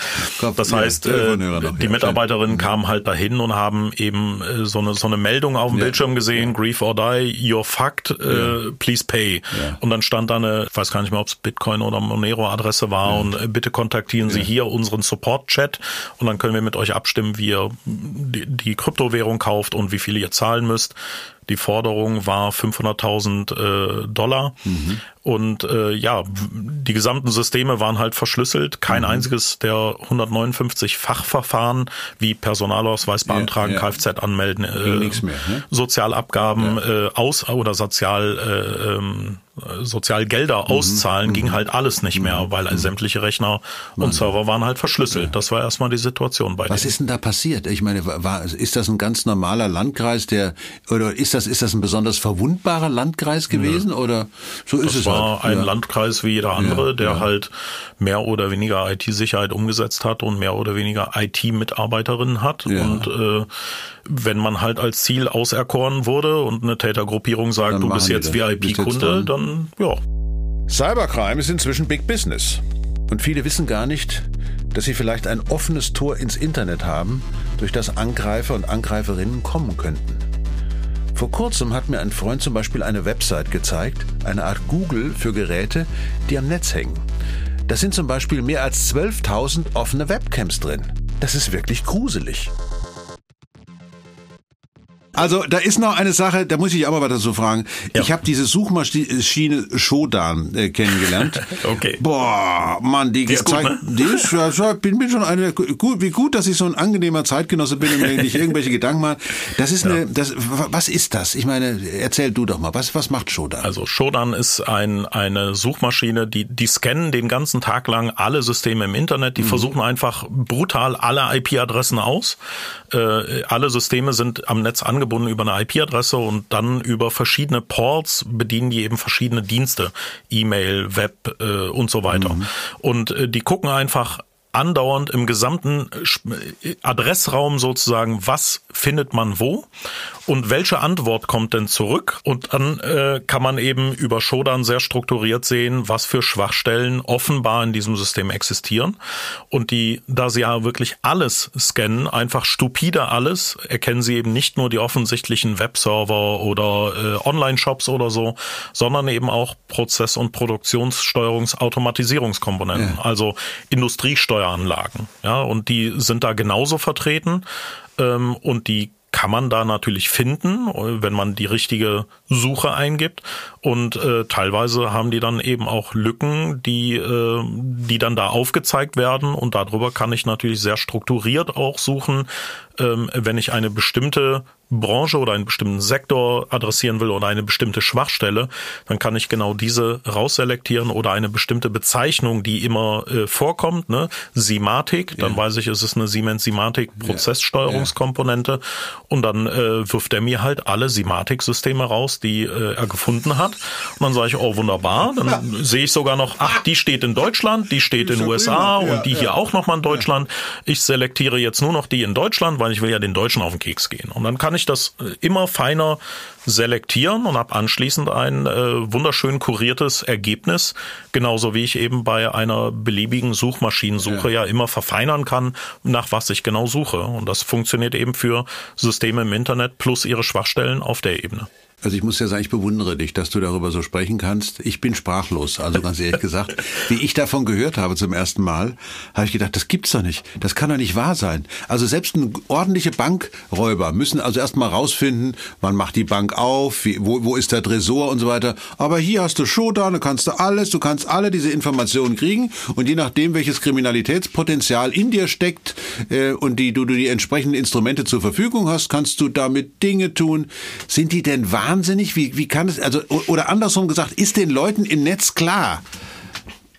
Das heißt, äh, die Mitarbeiterinnen kamen halt dahin und haben eben äh, so eine so eine Meldung auf dem ja. Bildschirm gesehen: ja. Grief or die, you're fucked, äh, please pay. Und dann stand da eine, ich weiß gar nicht mehr, ob es Bitcoin oder Monero-Adresse war und äh, bitte kontaktieren Sie hier unseren Support-Chat und dann können wir mit euch abstimmen, wie ihr die, die Kryptowährung kauft und wie viel ihr zahlen müsst. Die Forderung war 500.000 äh, Dollar. Mhm. Und äh, ja, die gesamten Systeme waren halt verschlüsselt. Kein mhm. einziges der 159 Fachverfahren wie Personalausweis beantragen, ja, ja. Kfz anmelden, äh, mehr, ne? Sozialabgaben ja. äh, aus oder Sozial äh, ähm, Sozialgelder mhm. auszahlen, mhm. ging halt alles nicht mehr, mhm. weil mhm. sämtliche Rechner und Server waren halt verschlüsselt. Das war erstmal die Situation bei Was denen. ist denn da passiert? Ich meine, war, ist das ein ganz normaler Landkreis, der oder ist das ist das ein besonders verwundbarer Landkreis gewesen ja. oder so ist das es? Das war halt. ein ja. Landkreis wie jeder andere, ja, der halt mehr oder weniger IT-Sicherheit umgesetzt hat und mehr oder weniger IT-Mitarbeiterinnen hat und äh, wenn man halt als Ziel auserkoren wurde und eine Tätergruppierung sagt, dann du bist jetzt VIP-Kunde, dann ja. Cybercrime ist inzwischen Big Business. Und viele wissen gar nicht, dass sie vielleicht ein offenes Tor ins Internet haben, durch das Angreifer und Angreiferinnen kommen könnten. Vor kurzem hat mir ein Freund zum Beispiel eine Website gezeigt, eine Art Google für Geräte, die am Netz hängen. Da sind zum Beispiel mehr als 12.000 offene Webcams drin. Das ist wirklich gruselig. Also da ist noch eine Sache, da muss ich aber was dazu fragen. Ja. Ich habe diese Suchmaschine Shodan äh, kennengelernt. [LAUGHS] okay. Boah, Mann, die, die ist, gut, ne? die ist ja, bin, bin schon eine gut, wie gut, dass ich so ein angenehmer Zeitgenosse bin und mir nicht irgendwelche Gedanken mache. Das ist eine, das, was ist das? Ich meine, erzähl du doch mal, was was macht Shodan? Also Shodan ist ein eine Suchmaschine, die die scannen den ganzen Tag lang alle Systeme im Internet. Die mhm. versuchen einfach brutal alle IP-Adressen aus. Äh, alle Systeme sind am Netz angebunden über eine IP-Adresse und dann über verschiedene Ports bedienen die eben verschiedene Dienste, E-Mail, Web äh, und so weiter. Mhm. Und äh, die gucken einfach andauernd im gesamten äh, Adressraum sozusagen, was findet man wo und welche Antwort kommt denn zurück. Und dann äh, kann man eben über Shodan sehr strukturiert sehen, was für Schwachstellen offenbar in diesem System existieren. Und die, da sie ja wirklich alles scannen, einfach stupide alles, erkennen sie eben nicht nur die offensichtlichen Webserver oder äh, Online-Shops oder so, sondern eben auch Prozess- und Produktionssteuerungsautomatisierungskomponenten, ja. also Industriesteueranlagen. Ja, und die sind da genauso vertreten ähm, und die kann man da natürlich finden, wenn man die richtige Suche eingibt. Und äh, teilweise haben die dann eben auch Lücken, die, äh, die dann da aufgezeigt werden. Und darüber kann ich natürlich sehr strukturiert auch suchen, ähm, wenn ich eine bestimmte Branche oder einen bestimmten Sektor adressieren will oder eine bestimmte Schwachstelle, dann kann ich genau diese rausselektieren oder eine bestimmte Bezeichnung, die immer äh, vorkommt, ne? Simatik, dann ja. weiß ich, es ist eine Siemens Simatik Prozesssteuerungskomponente ja. und dann äh, wirft er mir halt alle Simatik-Systeme raus, die äh, er gefunden hat und dann sage ich, oh wunderbar, dann ja. sehe ich sogar noch, ach, die steht in Deutschland, die steht in den USA und die hier auch nochmal in Deutschland. Ich selektiere jetzt nur noch die in Deutschland, weil ich will ja den Deutschen auf den Keks gehen und dann kann ich ich das äh, immer feiner selektieren und habe anschließend ein äh, wunderschön kuriertes Ergebnis, genauso wie ich eben bei einer beliebigen Suchmaschinensuche ja. ja immer verfeinern kann, nach was ich genau suche. Und das funktioniert eben für Systeme im Internet plus ihre Schwachstellen auf der Ebene. Also ich muss ja sagen, ich bewundere dich, dass du darüber so sprechen kannst. Ich bin sprachlos, also ganz ehrlich gesagt. [LAUGHS] Wie ich davon gehört habe zum ersten Mal, habe ich gedacht, das gibt's doch nicht. Das kann doch nicht wahr sein. Also selbst ein ordentliche Bankräuber müssen also erstmal rausfinden, wann macht die Bank auf, wie, wo, wo ist der Tresor und so weiter. Aber hier hast du Showdown, da kannst du alles, du kannst alle diese Informationen kriegen und je nachdem, welches Kriminalitätspotenzial in dir steckt äh, und die du, du die entsprechenden Instrumente zur Verfügung hast, kannst du damit Dinge tun. Sind die denn wahr? Wahnsinnig? Wie, wie kann es, also, oder andersrum gesagt, ist den Leuten im Netz klar,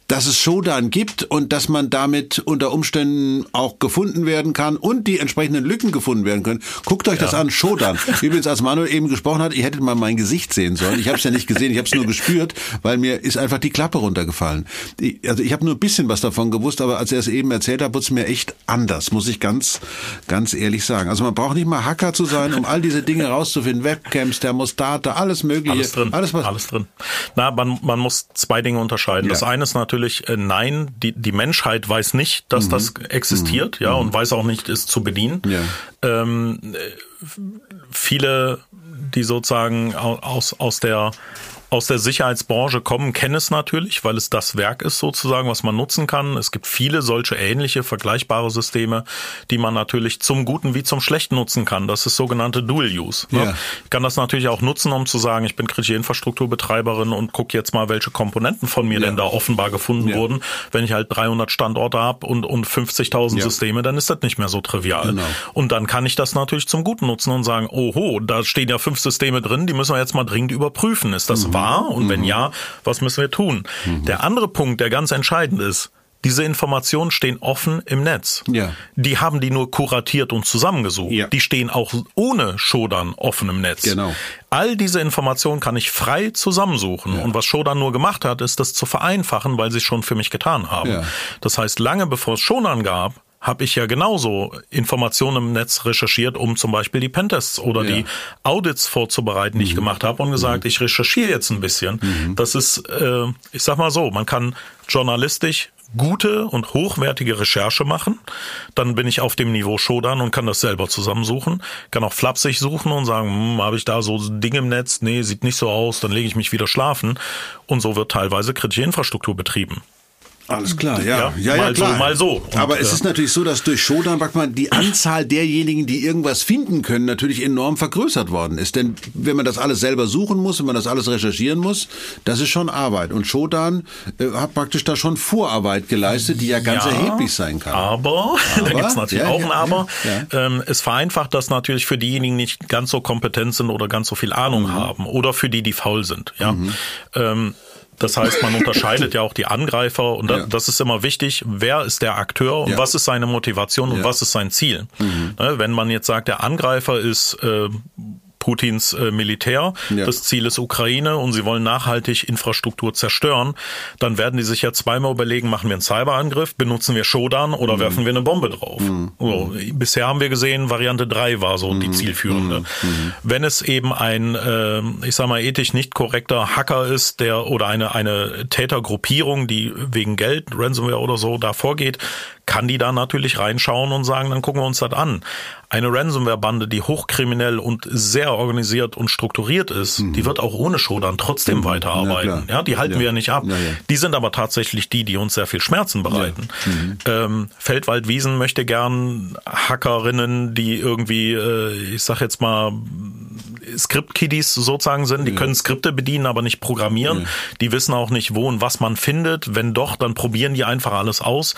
dass es Showdown gibt und dass man damit unter Umständen auch gefunden werden kann und die entsprechenden Lücken gefunden werden können. Guckt euch ja. das an, Showdown. [LAUGHS] Übrigens, als Manuel eben gesprochen hat, ihr hättet mal mein Gesicht sehen sollen. Ich habe es ja nicht gesehen, ich habe es nur gespürt, weil mir ist einfach die Klappe runtergefallen. Ich, also ich habe nur ein bisschen was davon gewusst, aber als er es eben erzählt hat, wurde es mir echt anders, muss ich ganz, ganz ehrlich sagen. Also man braucht nicht mal Hacker zu sein, um all diese Dinge rauszufinden. Webcams, Thermostate, alles mögliche. Alles drin. Alles, was alles drin. Na, man, man muss zwei Dinge unterscheiden. Ja. Das eine ist natürlich natürlich, äh, nein, die, die Menschheit weiß nicht, dass mhm. das existiert, mhm. ja, und mhm. weiß auch nicht, es zu bedienen. Ja. Ähm, äh, viele, die sozusagen aus, aus der aus der Sicherheitsbranche kommen, kennen es natürlich, weil es das Werk ist sozusagen, was man nutzen kann. Es gibt viele solche ähnliche, vergleichbare Systeme, die man natürlich zum Guten wie zum Schlechten nutzen kann. Das ist sogenannte Dual Use. Ne? Ja. Ich kann das natürlich auch nutzen, um zu sagen, ich bin kritische Infrastrukturbetreiberin und gucke jetzt mal, welche Komponenten von mir ja. denn da offenbar gefunden ja. wurden. Wenn ich halt 300 Standorte habe und, und 50.000 Systeme, dann ist das nicht mehr so trivial. Genau. Und dann kann ich das natürlich zum Guten nutzen und sagen, oho, da stehen ja fünf Systeme drin, die müssen wir jetzt mal dringend überprüfen. Ist das mhm wahr? Und mhm. wenn ja, was müssen wir tun? Mhm. Der andere Punkt, der ganz entscheidend ist, diese Informationen stehen offen im Netz. Ja. Die haben die nur kuratiert und zusammengesucht. Ja. Die stehen auch ohne Shodan offen im Netz. Genau. All diese Informationen kann ich frei zusammensuchen. Ja. Und was Shodan nur gemacht hat, ist das zu vereinfachen, weil sie es schon für mich getan haben. Ja. Das heißt, lange bevor es Shodan gab, habe ich ja genauso Informationen im Netz recherchiert, um zum Beispiel die Pentests oder ja. die Audits vorzubereiten, die mhm. ich gemacht habe und gesagt, mhm. ich recherchiere jetzt ein bisschen. Mhm. Das ist, äh, ich sag mal so, man kann journalistisch gute und hochwertige Recherche machen, dann bin ich auf dem Niveau Shodan und kann das selber zusammensuchen, kann auch flapsig suchen und sagen, hm, habe ich da so Dinge im Netz? Nee, sieht nicht so aus, dann lege ich mich wieder schlafen und so wird teilweise kritische Infrastruktur betrieben. Alles klar, ja. Ja, ja, mal klar. so, mal so. Und, Aber es äh, ist natürlich so, dass durch Shodan man die Anzahl derjenigen, die irgendwas finden können, natürlich enorm vergrößert worden ist. Denn wenn man das alles selber suchen muss, wenn man das alles recherchieren muss, das ist schon Arbeit. Und Shodan äh, hat praktisch da schon Vorarbeit geleistet, die ja ganz ja, erheblich sein kann. Aber, [LAUGHS] aber da gibt's natürlich ja, auch ein Aber, ähm, es vereinfacht das natürlich für diejenigen, die nicht ganz so kompetent sind oder ganz so viel Ahnung mhm. haben oder für die, die faul sind. Ja. Mhm. Ähm, das heißt, man unterscheidet ja auch die Angreifer und ja. das ist immer wichtig, wer ist der Akteur und ja. was ist seine Motivation und ja. was ist sein Ziel. Mhm. Ne, wenn man jetzt sagt, der Angreifer ist äh, Putins äh, Militär. Ja. Das Ziel ist Ukraine und sie wollen nachhaltig Infrastruktur zerstören. Dann werden die sich ja zweimal überlegen, machen wir einen Cyberangriff, benutzen wir Shodan oder mhm. werfen wir eine Bombe drauf. Mhm. So, bisher haben wir gesehen, Variante 3 war so mhm. die zielführende. Mhm. Mhm. Wenn es eben ein, äh, ich sag mal, ethisch nicht korrekter Hacker ist, der oder eine, eine Tätergruppierung, die wegen Geld, Ransomware oder so da vorgeht, kann die da natürlich reinschauen und sagen, dann gucken wir uns das an. Eine Ransomware-Bande, die hochkriminell und sehr organisiert und strukturiert ist, mhm. die wird auch ohne Shodan trotzdem mhm. weiterarbeiten. Ja, die halten ja. wir ja nicht ab. Ja, die sind aber tatsächlich die, die uns sehr viel Schmerzen bereiten. Mhm. Ähm, Feldwald-Wiesen möchte gern Hackerinnen, die irgendwie, äh, ich sag jetzt mal, Script-Kiddies sozusagen sind. Die können Skripte bedienen, aber nicht programmieren. Die wissen auch nicht, wo und was man findet. Wenn doch, dann probieren die einfach alles aus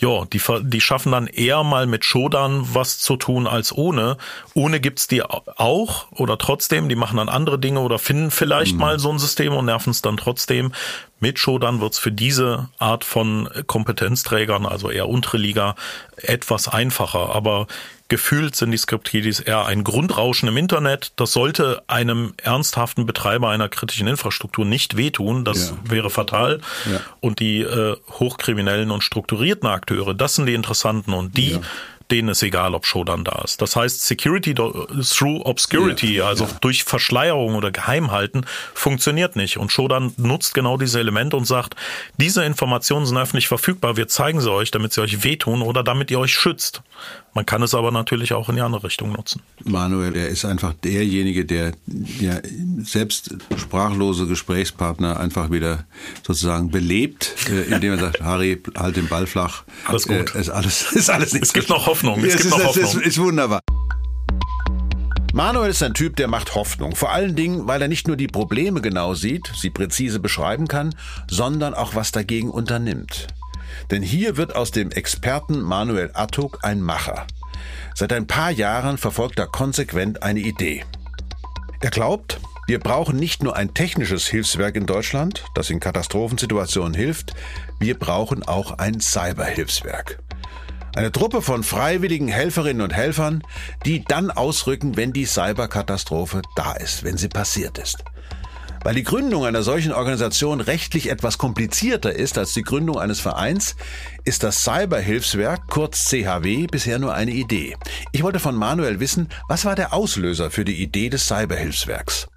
ja, die, die schaffen dann eher mal mit Shodan was zu tun als ohne. Ohne gibt's die auch oder trotzdem, die machen dann andere Dinge oder finden vielleicht mhm. mal so ein System und nerven es dann trotzdem. Mit Shodan wird's für diese Art von Kompetenzträgern, also eher untere Liga, etwas einfacher. Aber Gefühlt sind die Script-Kiddies eher ein Grundrauschen im Internet. Das sollte einem ernsthaften Betreiber einer kritischen Infrastruktur nicht wehtun. Das ja. wäre fatal. Ja. Und die äh, hochkriminellen und strukturierten Akteure, das sind die interessanten und die ja denen ist egal, ob Shodan da ist. Das heißt, Security through Obscurity, ja, also ja. durch Verschleierung oder Geheimhalten, funktioniert nicht. Und Shodan nutzt genau diese Elemente und sagt, diese Informationen sind öffentlich verfügbar, wir zeigen sie euch, damit sie euch wehtun oder damit ihr euch schützt. Man kann es aber natürlich auch in die andere Richtung nutzen. Manuel, er ist einfach derjenige, der ja, selbst sprachlose Gesprächspartner einfach wieder sozusagen belebt, äh, indem er sagt, Harry, halt den Ball flach. Alles gut. Äh, ist alles, [LAUGHS] ist alles Es gibt noch Hoffnung. Es, es gibt ist, noch Hoffnung. Ist, ist wunderbar. Manuel ist ein Typ, der macht Hoffnung. Vor allen Dingen, weil er nicht nur die Probleme genau sieht, sie präzise beschreiben kann, sondern auch was dagegen unternimmt. Denn hier wird aus dem Experten Manuel Attuk ein Macher. Seit ein paar Jahren verfolgt er konsequent eine Idee. Er glaubt, wir brauchen nicht nur ein technisches Hilfswerk in Deutschland, das in Katastrophensituationen hilft, wir brauchen auch ein Cyberhilfswerk. Eine Truppe von freiwilligen Helferinnen und Helfern, die dann ausrücken, wenn die Cyberkatastrophe da ist, wenn sie passiert ist. Weil die Gründung einer solchen Organisation rechtlich etwas komplizierter ist als die Gründung eines Vereins, ist das Cyberhilfswerk, kurz CHW, bisher nur eine Idee. Ich wollte von Manuel wissen, was war der Auslöser für die Idee des Cyberhilfswerks?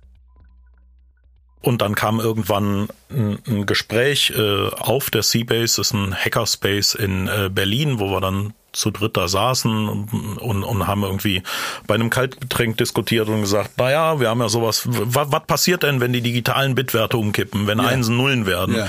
Und dann kam irgendwann ein, ein Gespräch äh, auf der Seabase, das ist ein Hackerspace in äh, Berlin, wo wir dann zu dritt da saßen und, und, und haben irgendwie bei einem Kaltgetränk diskutiert und gesagt, naja, wir haben ja sowas, was, was passiert denn, wenn die digitalen Bitwerte umkippen, wenn ja. Einsen Nullen werden? Ja.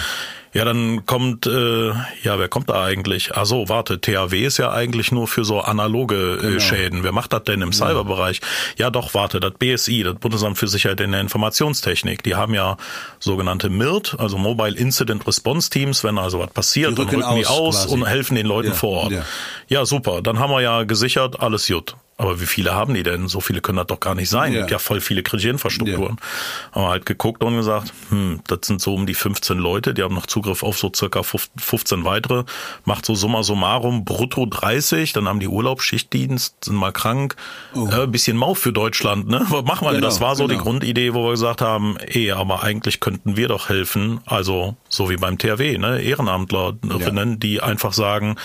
Ja, dann kommt, äh, ja, wer kommt da eigentlich? Ah so, warte, THW ist ja eigentlich nur für so analoge äh, genau. Schäden. Wer macht das denn im Cyberbereich? Ja. ja, doch, warte, das BSI, das Bundesamt für Sicherheit in der Informationstechnik, die haben ja sogenannte MIRT, also Mobile Incident Response Teams, wenn also was passiert, die rücken dann rücken die aus, aus und helfen den Leuten ja. vor Ort. Ja. ja, super, dann haben wir ja gesichert, alles gut. Aber wie viele haben die denn? So viele können das doch gar nicht sein. Ja, ja voll viele kritische Infrastrukturen. Ja. Haben wir halt geguckt und gesagt, hm, das sind so um die 15 Leute, die haben noch Zugriff auf so circa 15 weitere. Macht so summa summarum brutto 30, dann haben die Urlaubsschichtdienst, sind mal krank. Oh. Äh, bisschen mau für Deutschland, ne? Was machen wir? Genau, das war so genau. die Grundidee, wo wir gesagt haben, eh, aber eigentlich könnten wir doch helfen. Also, so wie beim THW, ne? Ehrenamtlerinnen, ja. die einfach sagen,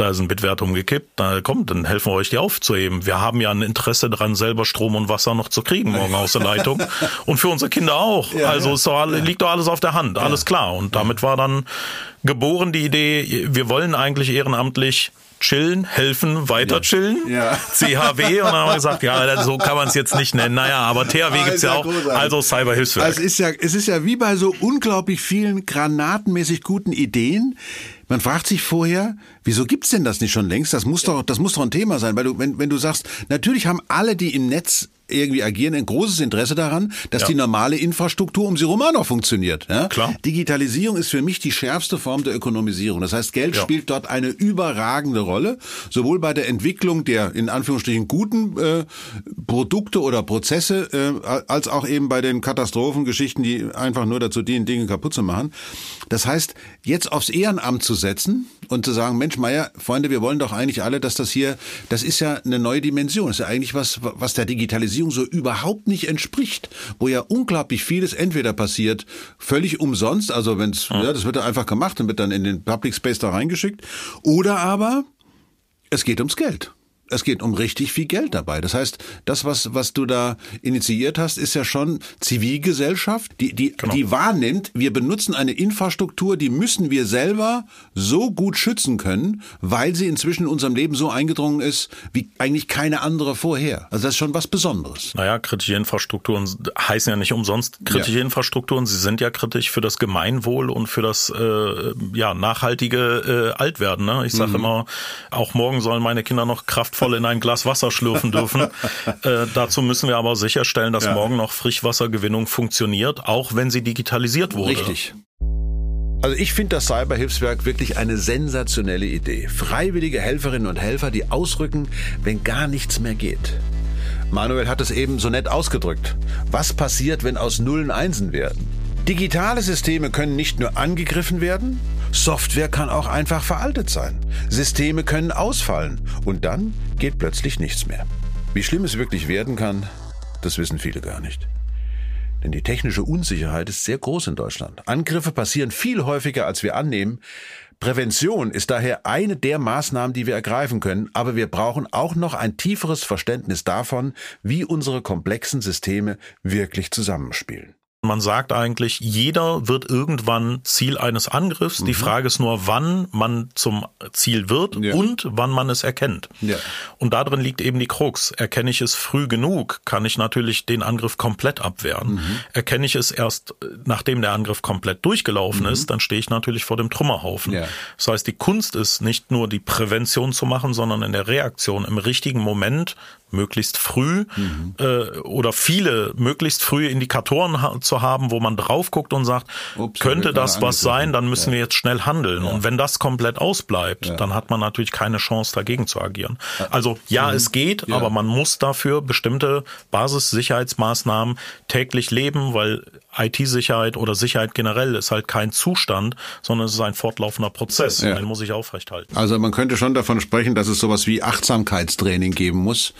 da ist ein Bitwert umgekippt, da kommt, dann helfen wir euch, die aufzuheben. Wir haben ja ein Interesse daran, selber Strom und Wasser noch zu kriegen morgen aus der Leitung. [LAUGHS] Und für unsere Kinder auch. Ja, also ja. Ist doch, liegt doch alles auf der Hand, alles klar. Und damit war dann geboren die Idee, wir wollen eigentlich ehrenamtlich chillen, helfen, weiter ja. chillen. Ja. CHW und dann haben wir gesagt, ja, so kann man es jetzt nicht nennen. Naja, aber THW gibt's ja, ja auch, großartig. also Cyberhilfswerk. Also es ist ja, es ist ja wie bei so unglaublich vielen granatenmäßig guten Ideen. Man fragt sich vorher, wieso gibt's denn das nicht schon längst? Das muss doch, das muss doch ein Thema sein, weil du, wenn, wenn du sagst, natürlich haben alle, die im Netz irgendwie agieren, ein großes Interesse daran, dass ja. die normale Infrastruktur um sie herum auch noch funktioniert. Ja? Klar. Digitalisierung ist für mich die schärfste Form der Ökonomisierung. Das heißt, Geld ja. spielt dort eine überragende Rolle, sowohl bei der Entwicklung der in Anführungsstrichen guten äh, Produkte oder Prozesse, äh, als auch eben bei den Katastrophengeschichten, die einfach nur dazu dienen, Dinge kaputt zu machen. Das heißt, jetzt aufs Ehrenamt zu setzen und zu sagen, Mensch, Meier, Freunde, wir wollen doch eigentlich alle, dass das hier, das ist ja eine neue Dimension. Das ist ja eigentlich was, was der Digitalisierung so überhaupt nicht entspricht, wo ja unglaublich vieles entweder passiert völlig umsonst, also wenn's, ja, das wird dann einfach gemacht und wird dann in den Public Space da reingeschickt, oder aber es geht ums Geld es geht um richtig viel Geld dabei. Das heißt, das, was, was du da initiiert hast, ist ja schon Zivilgesellschaft, die, die, genau. die wahrnimmt, wir benutzen eine Infrastruktur, die müssen wir selber so gut schützen können, weil sie inzwischen in unserem Leben so eingedrungen ist, wie eigentlich keine andere vorher. Also das ist schon was Besonderes. Naja, kritische Infrastrukturen heißen ja nicht umsonst kritische ja. Infrastrukturen. Sie sind ja kritisch für das Gemeinwohl und für das äh, ja, nachhaltige äh, Altwerden. Ne? Ich sage mhm. immer, auch morgen sollen meine Kinder noch Kraft voll in ein Glas Wasser schlürfen dürfen. [LAUGHS] äh, dazu müssen wir aber sicherstellen, dass ja. morgen noch Frischwassergewinnung funktioniert, auch wenn sie digitalisiert wurde. Richtig. Also ich finde das Cyberhilfswerk wirklich eine sensationelle Idee. Freiwillige Helferinnen und Helfer, die ausrücken, wenn gar nichts mehr geht. Manuel hat es eben so nett ausgedrückt. Was passiert, wenn aus Nullen Einsen werden? Digitale Systeme können nicht nur angegriffen werden, Software kann auch einfach veraltet sein. Systeme können ausfallen und dann geht plötzlich nichts mehr. Wie schlimm es wirklich werden kann, das wissen viele gar nicht. Denn die technische Unsicherheit ist sehr groß in Deutschland. Angriffe passieren viel häufiger, als wir annehmen. Prävention ist daher eine der Maßnahmen, die wir ergreifen können, aber wir brauchen auch noch ein tieferes Verständnis davon, wie unsere komplexen Systeme wirklich zusammenspielen. Man sagt eigentlich, jeder wird irgendwann Ziel eines Angriffs. Mhm. Die Frage ist nur, wann man zum Ziel wird ja. und wann man es erkennt. Ja. Und darin liegt eben die Krux. Erkenne ich es früh genug, kann ich natürlich den Angriff komplett abwehren. Mhm. Erkenne ich es erst, nachdem der Angriff komplett durchgelaufen mhm. ist, dann stehe ich natürlich vor dem Trümmerhaufen. Ja. Das heißt, die Kunst ist nicht nur die Prävention zu machen, sondern in der Reaktion im richtigen Moment möglichst früh mhm. äh, oder viele möglichst frühe Indikatoren ha zu haben, wo man drauf guckt und sagt, Ups, könnte das was sein, dann müssen ja. wir jetzt schnell handeln. Ja. Und wenn das komplett ausbleibt, ja. dann hat man natürlich keine Chance dagegen zu agieren. Also ja, mhm. es geht, aber man muss dafür bestimmte Basissicherheitsmaßnahmen täglich leben, weil IT-Sicherheit oder Sicherheit generell ist halt kein Zustand, sondern es ist ein fortlaufender Prozess und den muss ich aufrechthalten. Also man könnte schon davon sprechen, dass es sowas wie Achtsamkeitstraining geben muss,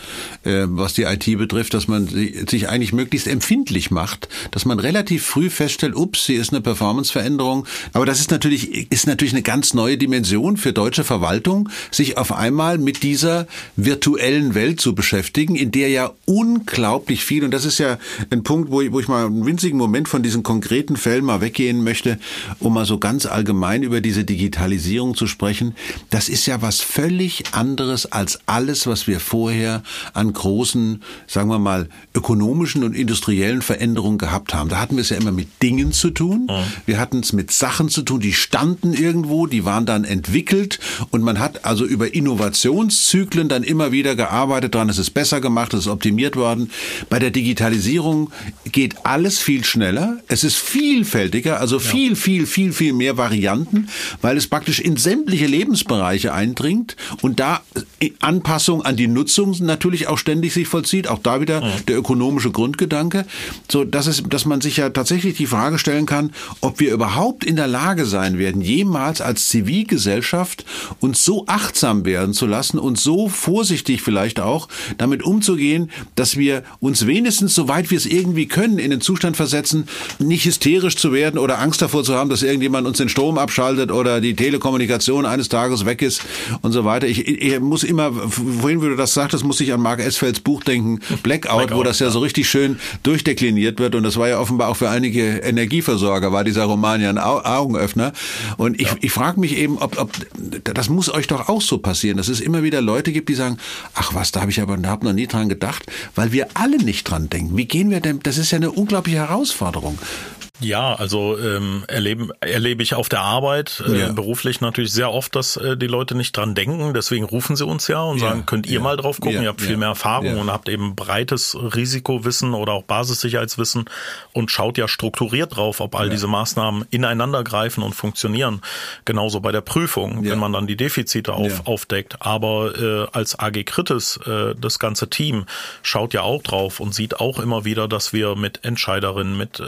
äh, was die IT betrifft, dass man sich eigentlich möglichst empfindlich macht, dass man relativ früh feststellt, ups, hier ist eine Performanceveränderung. Aber das ist natürlich, ist natürlich eine ganz neue Dimension für deutsche Verwaltung, sich auf einmal mit dieser virtuellen Welt zu beschäftigen, in der ja unglaublich viel, und das ist ja ein Punkt, wo ich, wo ich mal einen winzigen Moment von diesen konkreten Fällen mal weggehen möchte, um mal so ganz allgemein über diese Digitalisierung zu sprechen. Das ist ja was völlig anderes als alles, was wir vorher an großen, sagen wir mal, ökonomischen und industriellen Veränderungen gehabt haben. Da hatten wir es ja immer mit Dingen zu tun. Mhm. Wir hatten es mit Sachen zu tun, die standen irgendwo, die waren dann entwickelt und man hat also über Innovationszyklen dann immer wieder gearbeitet dran, es ist besser gemacht, es ist optimiert worden. Bei der Digitalisierung geht alles viel schneller schneller, es ist vielfältiger, also viel, viel, viel, viel mehr Varianten, weil es praktisch in sämtliche Lebensbereiche eindringt und da Anpassung an die Nutzung natürlich auch ständig sich vollzieht, auch da wieder mhm. der ökonomische Grundgedanke, so dass es, dass man sich ja tatsächlich die Frage stellen kann, ob wir überhaupt in der Lage sein werden, jemals als Zivilgesellschaft uns so achtsam werden zu lassen und so vorsichtig vielleicht auch damit umzugehen, dass wir uns wenigstens, soweit wir es irgendwie können, in den Zustand versetzen, nicht hysterisch zu werden oder Angst davor zu haben, dass irgendjemand uns den Strom abschaltet oder die Telekommunikation eines Tages weg ist und so weiter. Ich, ich muss immer, vorhin, wie du das sagtest, muss ich an Mark Esfelds Buch denken, Blackout, Blackout wo das ja, so richtig schön durchdekliniert wird. Und das war ja offenbar auch für einige Energieversorger, war dieser Roman ja ein Augenöffner. Und ich, ja. ich frage mich eben, ob, ob das muss euch doch auch so passieren, dass es immer wieder Leute gibt, die sagen, ach was, da habe ich aber hab noch nie dran gedacht, weil wir alle nicht dran denken. Wie gehen wir denn, das ist ja eine unglaubliche Herausforderung. Ja, also ähm, erleben, erlebe ich auf der Arbeit äh, ja. beruflich natürlich sehr oft, dass äh, die Leute nicht dran denken. Deswegen rufen sie uns ja und ja. sagen, könnt ihr ja. mal drauf gucken, ihr habt viel mehr Erfahrung und habt eben breites Risikowissen oder auch Basissicherheitswissen und schaut ja strukturiert drauf, ob all diese Maßnahmen ineinander greifen und funktionieren. Genauso bei der Prüfung, wenn man dann die Defizite auf, aufdeckt. Aber äh, als AG Kritis, äh, das ganze Team, schaut ja auch drauf und sieht auch immer wieder, dass wir mit Entscheiderinnen, mit äh,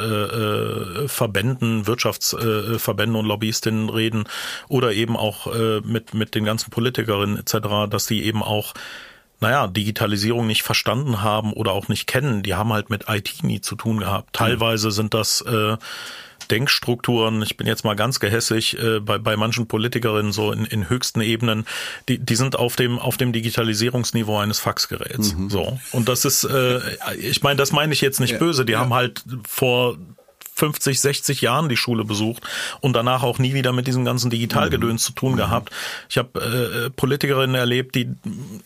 äh Verbänden, Wirtschaftsverbänden und Lobbyistinnen reden oder eben auch äh, mit, mit den ganzen Politikerinnen etc., dass die eben auch naja, Digitalisierung nicht verstanden haben oder auch nicht kennen. Die haben halt mit IT nie zu tun gehabt. Teilweise sind das äh, Denkstrukturen, ich bin jetzt mal ganz gehässig, äh, bei, bei manchen Politikerinnen so in, in höchsten Ebenen, die, die sind auf dem, auf dem Digitalisierungsniveau eines Faxgeräts. Mhm. So. Und das ist, äh, ich meine, das meine ich jetzt nicht ja, böse, die ja. haben halt vor 50, 60 Jahren die Schule besucht und danach auch nie wieder mit diesem ganzen Digitalgedöns mhm. zu tun mhm. gehabt. Ich habe äh, Politikerinnen erlebt, die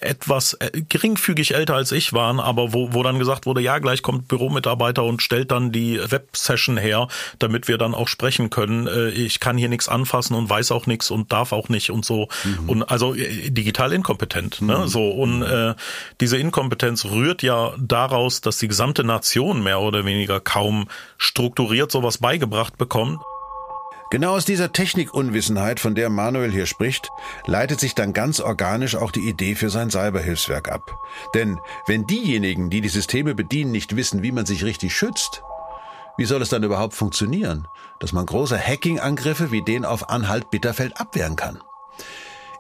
etwas äh, geringfügig älter als ich waren, aber wo, wo dann gesagt wurde, ja, gleich kommt Büromitarbeiter und stellt dann die Websession her, damit wir dann auch sprechen können. Äh, ich kann hier nichts anfassen und weiß auch nichts und darf auch nicht und so. Mhm. Und also äh, digital inkompetent. Ne? Mhm. So und äh, diese Inkompetenz rührt ja daraus, dass die gesamte Nation mehr oder weniger kaum strukturiert strukturiert sowas beigebracht bekommen. Genau aus dieser Technikunwissenheit, von der Manuel hier spricht, leitet sich dann ganz organisch auch die Idee für sein Cyberhilfswerk ab. Denn wenn diejenigen, die die Systeme bedienen, nicht wissen, wie man sich richtig schützt, wie soll es dann überhaupt funktionieren, dass man große Hacking-Angriffe wie den auf Anhalt-Bitterfeld abwehren kann?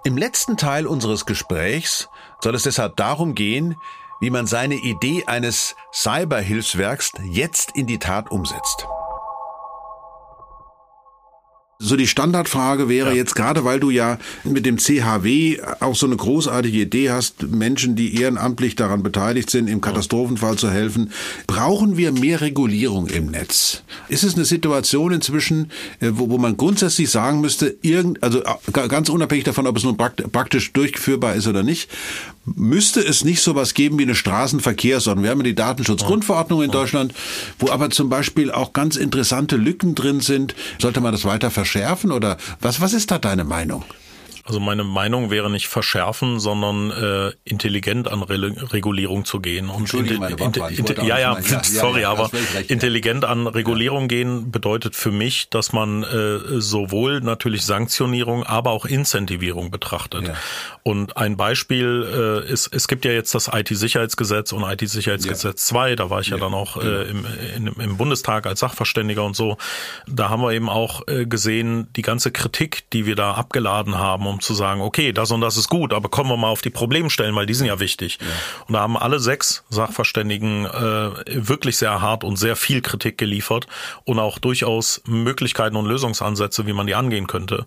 Im letzten Teil unseres Gesprächs soll es deshalb darum gehen, wie man seine Idee eines Cyberhilfswerks jetzt in die Tat umsetzt. So die Standardfrage wäre ja. jetzt gerade, weil du ja mit dem CHW auch so eine großartige Idee hast, Menschen, die ehrenamtlich daran beteiligt sind, im Katastrophenfall zu helfen, brauchen wir mehr Regulierung im Netz? Ist es eine Situation inzwischen, äh, wo, wo man grundsätzlich sagen müsste, irgend, also äh, ganz unabhängig davon, ob es nun praktisch durchführbar ist oder nicht, müsste es nicht sowas geben wie eine Straßenverkehrsordnung. Wir haben ja die Datenschutzgrundverordnung in Deutschland, wo aber zum Beispiel auch ganz interessante Lücken drin sind. Sollte man das weiter verschärfen oder was, was ist da deine Meinung? Also meine Meinung wäre nicht verschärfen, sondern äh, intelligent an Re Regulierung zu gehen. Und [LAUGHS] ja, ja, sorry, ja, ja, aber recht, intelligent an Regulierung ja. gehen bedeutet für mich, dass man äh, sowohl natürlich Sanktionierung, aber auch Incentivierung betrachtet. Und ein Beispiel äh, ist, es gibt ja jetzt das IT-Sicherheitsgesetz und IT-Sicherheitsgesetz 2, da war ich ja, dann auch äh, im, in, im Bundestag als Sachverständiger und so. Da haben wir eben auch äh, gesehen, die ganze Kritik, die wir da abgeladen haben um zu sagen, okay, das und das ist gut, aber kommen wir mal auf die Problemstellen, weil die sind ja wichtig. Ja. Und da haben alle sechs Sachverständigen äh, wirklich sehr hart und sehr viel Kritik geliefert und auch durchaus Möglichkeiten und Lösungsansätze, wie man die angehen könnte.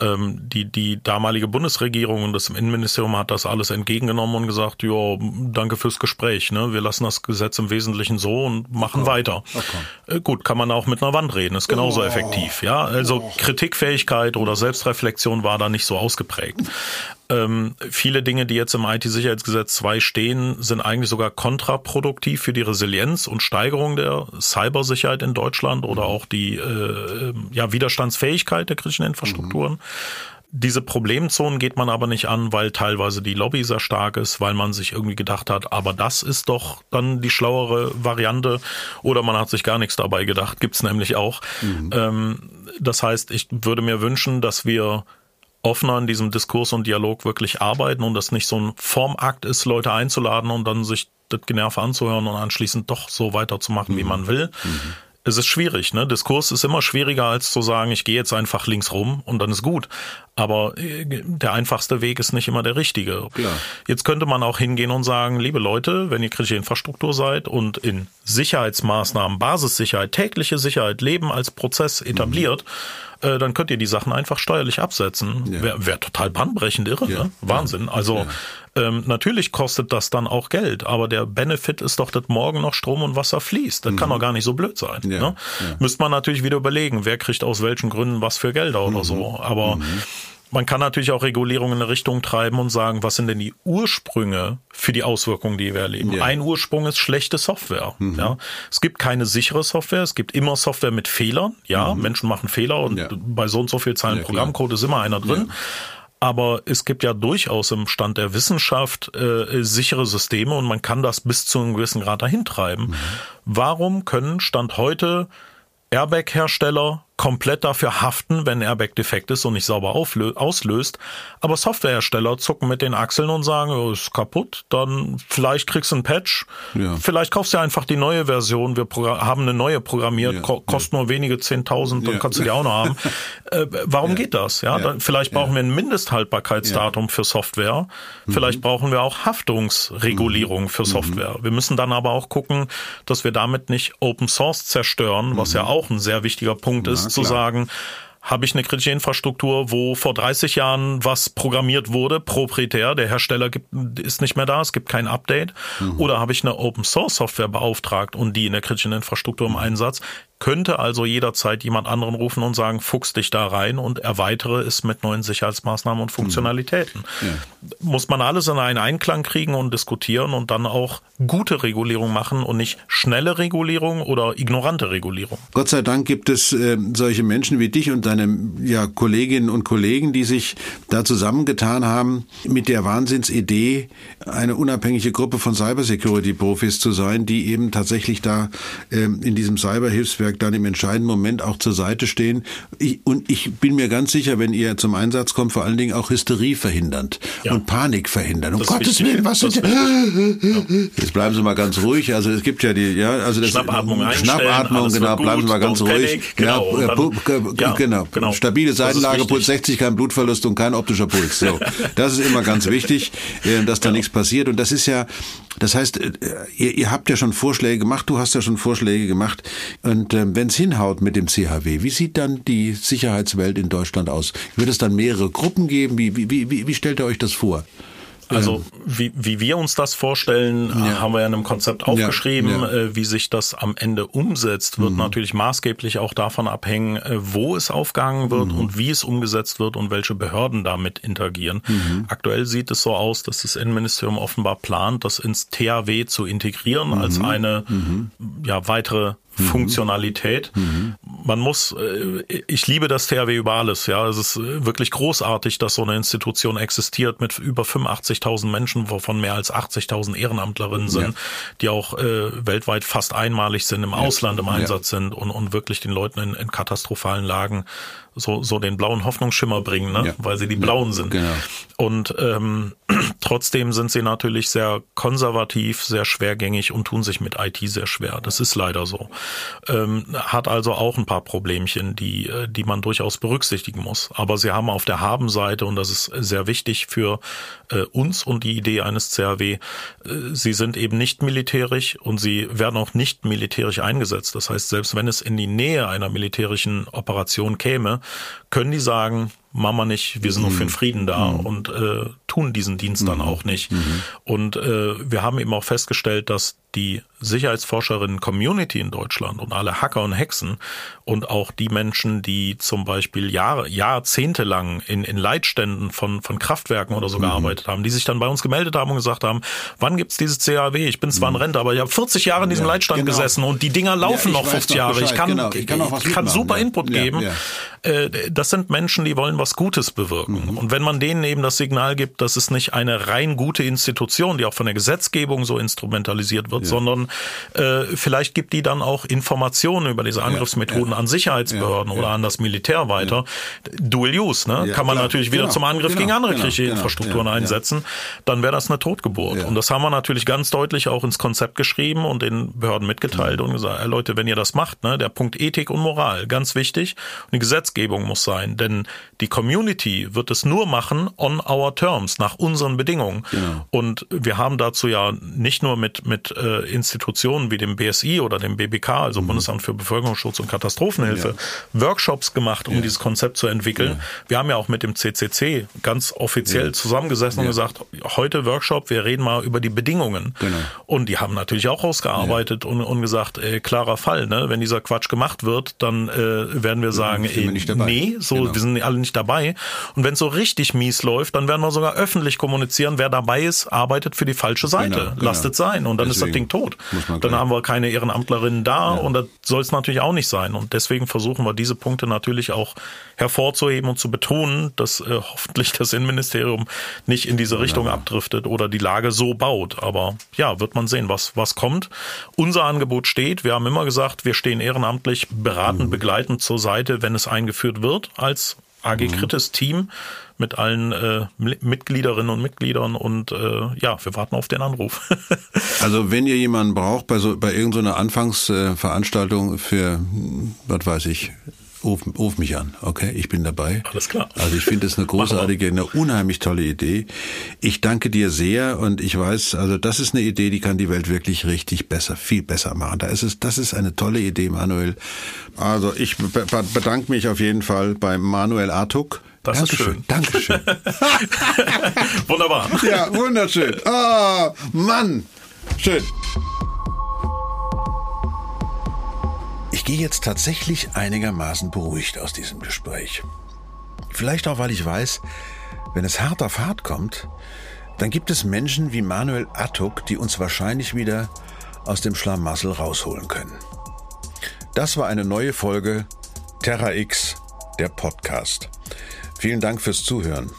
Ähm, die, die damalige Bundesregierung und das Innenministerium hat das alles entgegengenommen und gesagt, ja, danke fürs Gespräch. Ne? Wir lassen das Gesetz im Wesentlichen so und machen okay. weiter. Okay. Äh, gut, kann man auch mit einer Wand reden, ist genauso oh. effektiv. Ja, also oh. Kritikfähigkeit oder Selbstreflexion war da nicht so ausgeprägt. Ähm, viele Dinge, die jetzt im IT-Sicherheitsgesetz 2 stehen, sind eigentlich sogar kontraproduktiv für die Resilienz und Steigerung der Cybersicherheit in Deutschland oder auch die äh, ja, Widerstandsfähigkeit der kritischen Infrastrukturen. Mhm. Diese Problemzonen geht man aber nicht an, weil teilweise die Lobby sehr stark ist, weil man sich irgendwie gedacht hat, aber das ist doch dann die schlauere Variante oder man hat sich gar nichts dabei gedacht, gibt's nämlich auch. Mhm. Ähm, das heißt, ich würde mir wünschen, dass wir offener in diesem Diskurs und Dialog wirklich arbeiten und das nicht so ein Formakt ist, Leute einzuladen und dann sich das Generve anzuhören und anschließend doch so weiterzumachen, mhm. wie man will. Mhm. Es ist schwierig, ne? Diskurs ist immer schwieriger als zu sagen, ich gehe jetzt einfach links rum und dann ist gut. Aber äh, der einfachste Weg ist nicht immer der richtige. Klar. Jetzt könnte man auch hingehen und sagen, liebe Leute, wenn ihr kritische Infrastruktur seid und in Sicherheitsmaßnahmen, Basissicherheit, tägliche Sicherheit, Leben als Prozess etabliert, mhm äh, dann könnt ihr die Sachen einfach steuerlich absetzen. Ja. Wäre wär total bahnbrechend irre, ja. ne? Wahnsinn. Also ähm, natürlich kostet das dann auch Geld, aber der Benefit ist doch, dass morgen noch Strom und Wasser fließt. Das mhm. kann doch gar nicht so blöd sein. Ne? Ja. Müsste man natürlich wieder überlegen, wer kriegt aus welchen Gründen was für Gelder mhm. oder so. Aber mhm. Man kann natürlich auch Regulierungen in eine Richtung treiben und sagen, was sind denn die Ursprünge für die Auswirkungen, die wir erleben. Ja. Ein Ursprung ist schlechte Software. Mhm. Ja. Es gibt keine sichere Software, es gibt immer Software mit Fehlern. Ja, mhm. Menschen machen Fehler und ja. bei so und so viel Zeilen Programmcode ist immer einer drin. Aber es gibt ja durchaus im Stand der Wissenschaft äh, sichere Systeme und man kann das bis zu einem gewissen Grad dahin treiben. Mhm. Warum können Stand heute Airbag-Hersteller komplett dafür haften, wenn Airbag defekt ist und nicht sauber auslöst. Aber Softwarehersteller zucken mit den Achseln und sagen, oh, ist kaputt, dann vielleicht kriegst du ein Patch, ja. vielleicht kaufst du einfach die neue Version, wir haben eine neue programmiert, ja. kostet nur wenige 10.000, dann kannst du die auch noch haben. [LAUGHS] Äh, warum geht das? Ja, dann, vielleicht brauchen wir ein Mindesthaltbarkeitsdatum für Software, vielleicht mhm. brauchen wir auch Haftungsregulierung für mhm. Software. Wir müssen dann aber auch gucken, dass wir damit nicht Open Source zerstören, was mhm. ja auch ein sehr wichtiger Punkt ist, zu sagen, habe ich eine kritische Infrastruktur, wo vor 30 Jahren was programmiert wurde, proprietär, der Hersteller gibt, ist nicht mehr da, es gibt kein Update, mhm. oder habe ich eine Open Source Software beauftragt und die in der kritischen Infrastruktur im Einsatz, könnte also jederzeit jemand anderen rufen und sagen, fuchs dich da rein und erweitere es mit neuen Sicherheitsmaßnahmen und Funktionalitäten. Mhm. Ja. Muss man alles in einen Einklang kriegen und diskutieren und dann auch gute Regulierung machen und nicht schnelle Regulierung oder ignorante Regulierung. Gott sei Dank gibt es äh, solche Menschen wie dich und deine ja, Kolleginnen und Kollegen, die sich da zusammengetan haben mit der Wahnsinnsidee, eine unabhängige Gruppe von Cybersecurity-Profis zu sein, die eben tatsächlich da äh, in diesem Cyberhilfswerk Netzwerk dann im entscheidenden Moment auch zur Seite stehen. Ich, und ich bin mir ganz sicher, wenn ihr zum Einsatz kommt, vor allen Dingen auch Hysterie verhindern ja. und Panik verhindern. Um das Gottes Willen, was sind ja. Jetzt bleiben Sie mal ganz ruhig. Also es gibt ja die, ja, also das Schnappatmung, Schnappatmung, genau. Bleiben Sie mal ganz ruhig. Genau, ja, dann, ja, genau. genau. Stabile Seitenlage, Puls 60, kein Blutverlust und kein optischer Puls. So, [LAUGHS] das ist immer ganz wichtig, äh, dass da nichts passiert. Und das ist ja, das heißt, äh, ihr, ihr habt ja schon Vorschläge gemacht. Du hast ja schon Vorschläge gemacht. Und äh, wenn es hinhaut mit dem CHW, wie sieht dann die Sicherheitswelt in Deutschland aus? Wird es dann mehrere Gruppen geben? Wie, wie, wie, wie stellt ihr euch das vor? Also wie, wie wir uns das vorstellen, ja. haben wir ja in einem Konzept aufgeschrieben. Ja, ja. Äh, wie sich das am Ende umsetzt, wird mhm. natürlich maßgeblich auch davon abhängen, äh, wo es aufgehangen wird mhm. und wie es umgesetzt wird und welche Behörden damit interagieren. Mhm. Aktuell sieht es so aus, dass das Innenministerium offenbar plant, das ins THW zu integrieren als mhm. eine mhm. ja, weitere. Funktionalität. Mhm. Man muss, äh, ich liebe das THW über alles. Ja, es ist äh, wirklich großartig, dass so eine Institution existiert mit über 85.000 Menschen, wovon mehr als 80.000 Ehrenamtlerinnen sind, ja. die auch äh, weltweit fast einmalig sind, im ja. Ausland im Einsatz ja. sind und, und wirklich den Leuten in, in katastrophalen Lagen so, so den blauen Hoffnungsschimmer bringen, ne? Ja. weil sie die Blauen sind. Genau. Und ähm, [CLEARS THROAT] trotzdem sind sie natürlich sehr konservativ, sehr schwergängig und tun sich mit IT sehr schwer. Das ist leider so. Ähm, hat also auch ein paar Problemchen, die, äh, die man durchaus berücksichtigen muss. Aber sie haben auf der Habenseite, und das ist sehr wichtig für äh, uns und die Idee eines CAW, äh, sie sind eben nicht militärisch und sie werden auch nicht militärisch eingesetzt. Das heißt, selbst wenn es in die Nähe einer militärischen Operation käme, können die sagen, wir nicht, wir sind mhm. nur für den Frieden da mhm. und äh, tun diesen Dienst dann mhm. auch nicht. Mhm. Und äh, wir haben eben auch festgestellt, dass die Sicherheitsforscherinnen-Community in Deutschland und alle Hacker und Hexen und auch die Menschen, die zum Beispiel Jahre, Jahrzehnte lang in, in Leitständen von, von Kraftwerken oder so mhm. gearbeitet haben, die sich dann bei uns gemeldet haben und gesagt haben, wann gibt's dieses CAW? Ich bin zwar in mhm. Rente, aber ich habe 40 Jahre in diesem ja, Leitstand genau. gesessen und die Dinger laufen ja, noch 50 Jahre. Ich kann, genau. ich kann, ich kann super Input geben. Äh, das sind Menschen, die wollen was Gutes bewirken. Mhm. Und wenn man denen eben das Signal gibt, dass es nicht eine rein gute Institution, die auch von der Gesetzgebung so instrumentalisiert wird, ja. sondern äh, vielleicht gibt die dann auch Informationen über diese Angriffsmethoden ja. an Sicherheitsbehörden oder an das Militär weiter. Dual Use, ne? Kann man natürlich wieder genau. zum Angriff genau. gegen andere genau. kritische genau. Infrastrukturen einsetzen. Dann wäre das eine Totgeburt. Und das haben wir natürlich ganz deutlich auch ins Konzept geschrieben und den Behörden mitgeteilt und gesagt, hey Leute, wenn ihr das macht, ne, der Punkt Ethik und Moral, ganz wichtig. Und die Gesetzgebung muss sein, denn die Community wird es nur machen on our terms nach unseren Bedingungen. Genau. Und wir haben dazu ja nicht nur mit, mit äh, Institutionen wie dem BSI oder dem BBK, also mhm. Bundesamt für Bevölkerungsschutz und Katastrophenhilfe, ja. Workshops gemacht, um ja. dieses Konzept zu entwickeln. Ja. Wir haben ja auch mit dem CCC ganz offiziell zusammengesessen und gesagt, heute Workshop, wir reden mal über die Bedingungen. Genau. Und die haben natürlich auch ausgearbeitet und, und gesagt, äh, klarer Fall, ne? wenn dieser Quatsch gemacht wird, dann äh, werden wir sagen, ey, wir nee, so, genau. wir sind alle nicht dabei. Und wenn es so richtig mies läuft, dann werden wir sogar öffentlich kommunizieren, wer dabei ist, arbeitet für die falsche Seite. Genau, genau. Lasst es sein. Und dann deswegen ist das Ding tot. Dann haben wir keine Ehrenamtlerinnen da ja. und das soll es natürlich auch nicht sein. Und deswegen versuchen wir diese Punkte natürlich auch hervorzuheben und zu betonen, dass äh, hoffentlich das Innenministerium nicht in diese Richtung abdriftet oder die Lage so baut. Aber ja, wird man sehen, was, was kommt. Unser Angebot steht. Wir haben immer gesagt, wir stehen ehrenamtlich beratend, mhm. begleitend zur Seite, wenn es eingeführt wird als AG mhm. Kritis Team mit allen äh, Mitgliederinnen und Mitgliedern und äh, ja, wir warten auf den Anruf. [LAUGHS] also wenn ihr jemanden braucht bei so bei irgendeiner Anfangsveranstaltung für was weiß ich Ruf, ruf mich an, okay? Ich bin dabei. Alles klar. Also ich finde es eine [LAUGHS] großartige, eine unheimlich tolle Idee. Ich danke dir sehr und ich weiß, also das ist eine Idee, die kann die Welt wirklich richtig besser, viel besser machen. Da ist es, das ist eine tolle Idee, Manuel. Also ich bedanke mich auf jeden Fall bei Manuel Artuk. Das Dankeschön. ist schön. Dankeschön. [LAUGHS] Wunderbar. Ja, wunderschön. Oh, Mann. Schön. Ich gehe jetzt tatsächlich einigermaßen beruhigt aus diesem Gespräch. Vielleicht auch, weil ich weiß, wenn es hart auf hart kommt, dann gibt es Menschen wie Manuel Attuk, die uns wahrscheinlich wieder aus dem Schlamassel rausholen können. Das war eine neue Folge Terra X, der Podcast. Vielen Dank fürs Zuhören.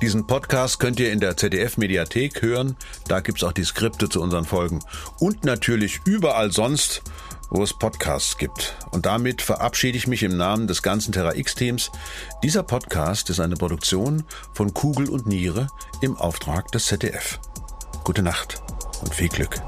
Diesen Podcast könnt ihr in der ZDF-Mediathek hören. Da gibt's auch die Skripte zu unseren Folgen. Und natürlich überall sonst, wo es Podcasts gibt. Und damit verabschiede ich mich im Namen des ganzen Terra X-Teams. Dieser Podcast ist eine Produktion von Kugel und Niere im Auftrag des ZDF. Gute Nacht und viel Glück.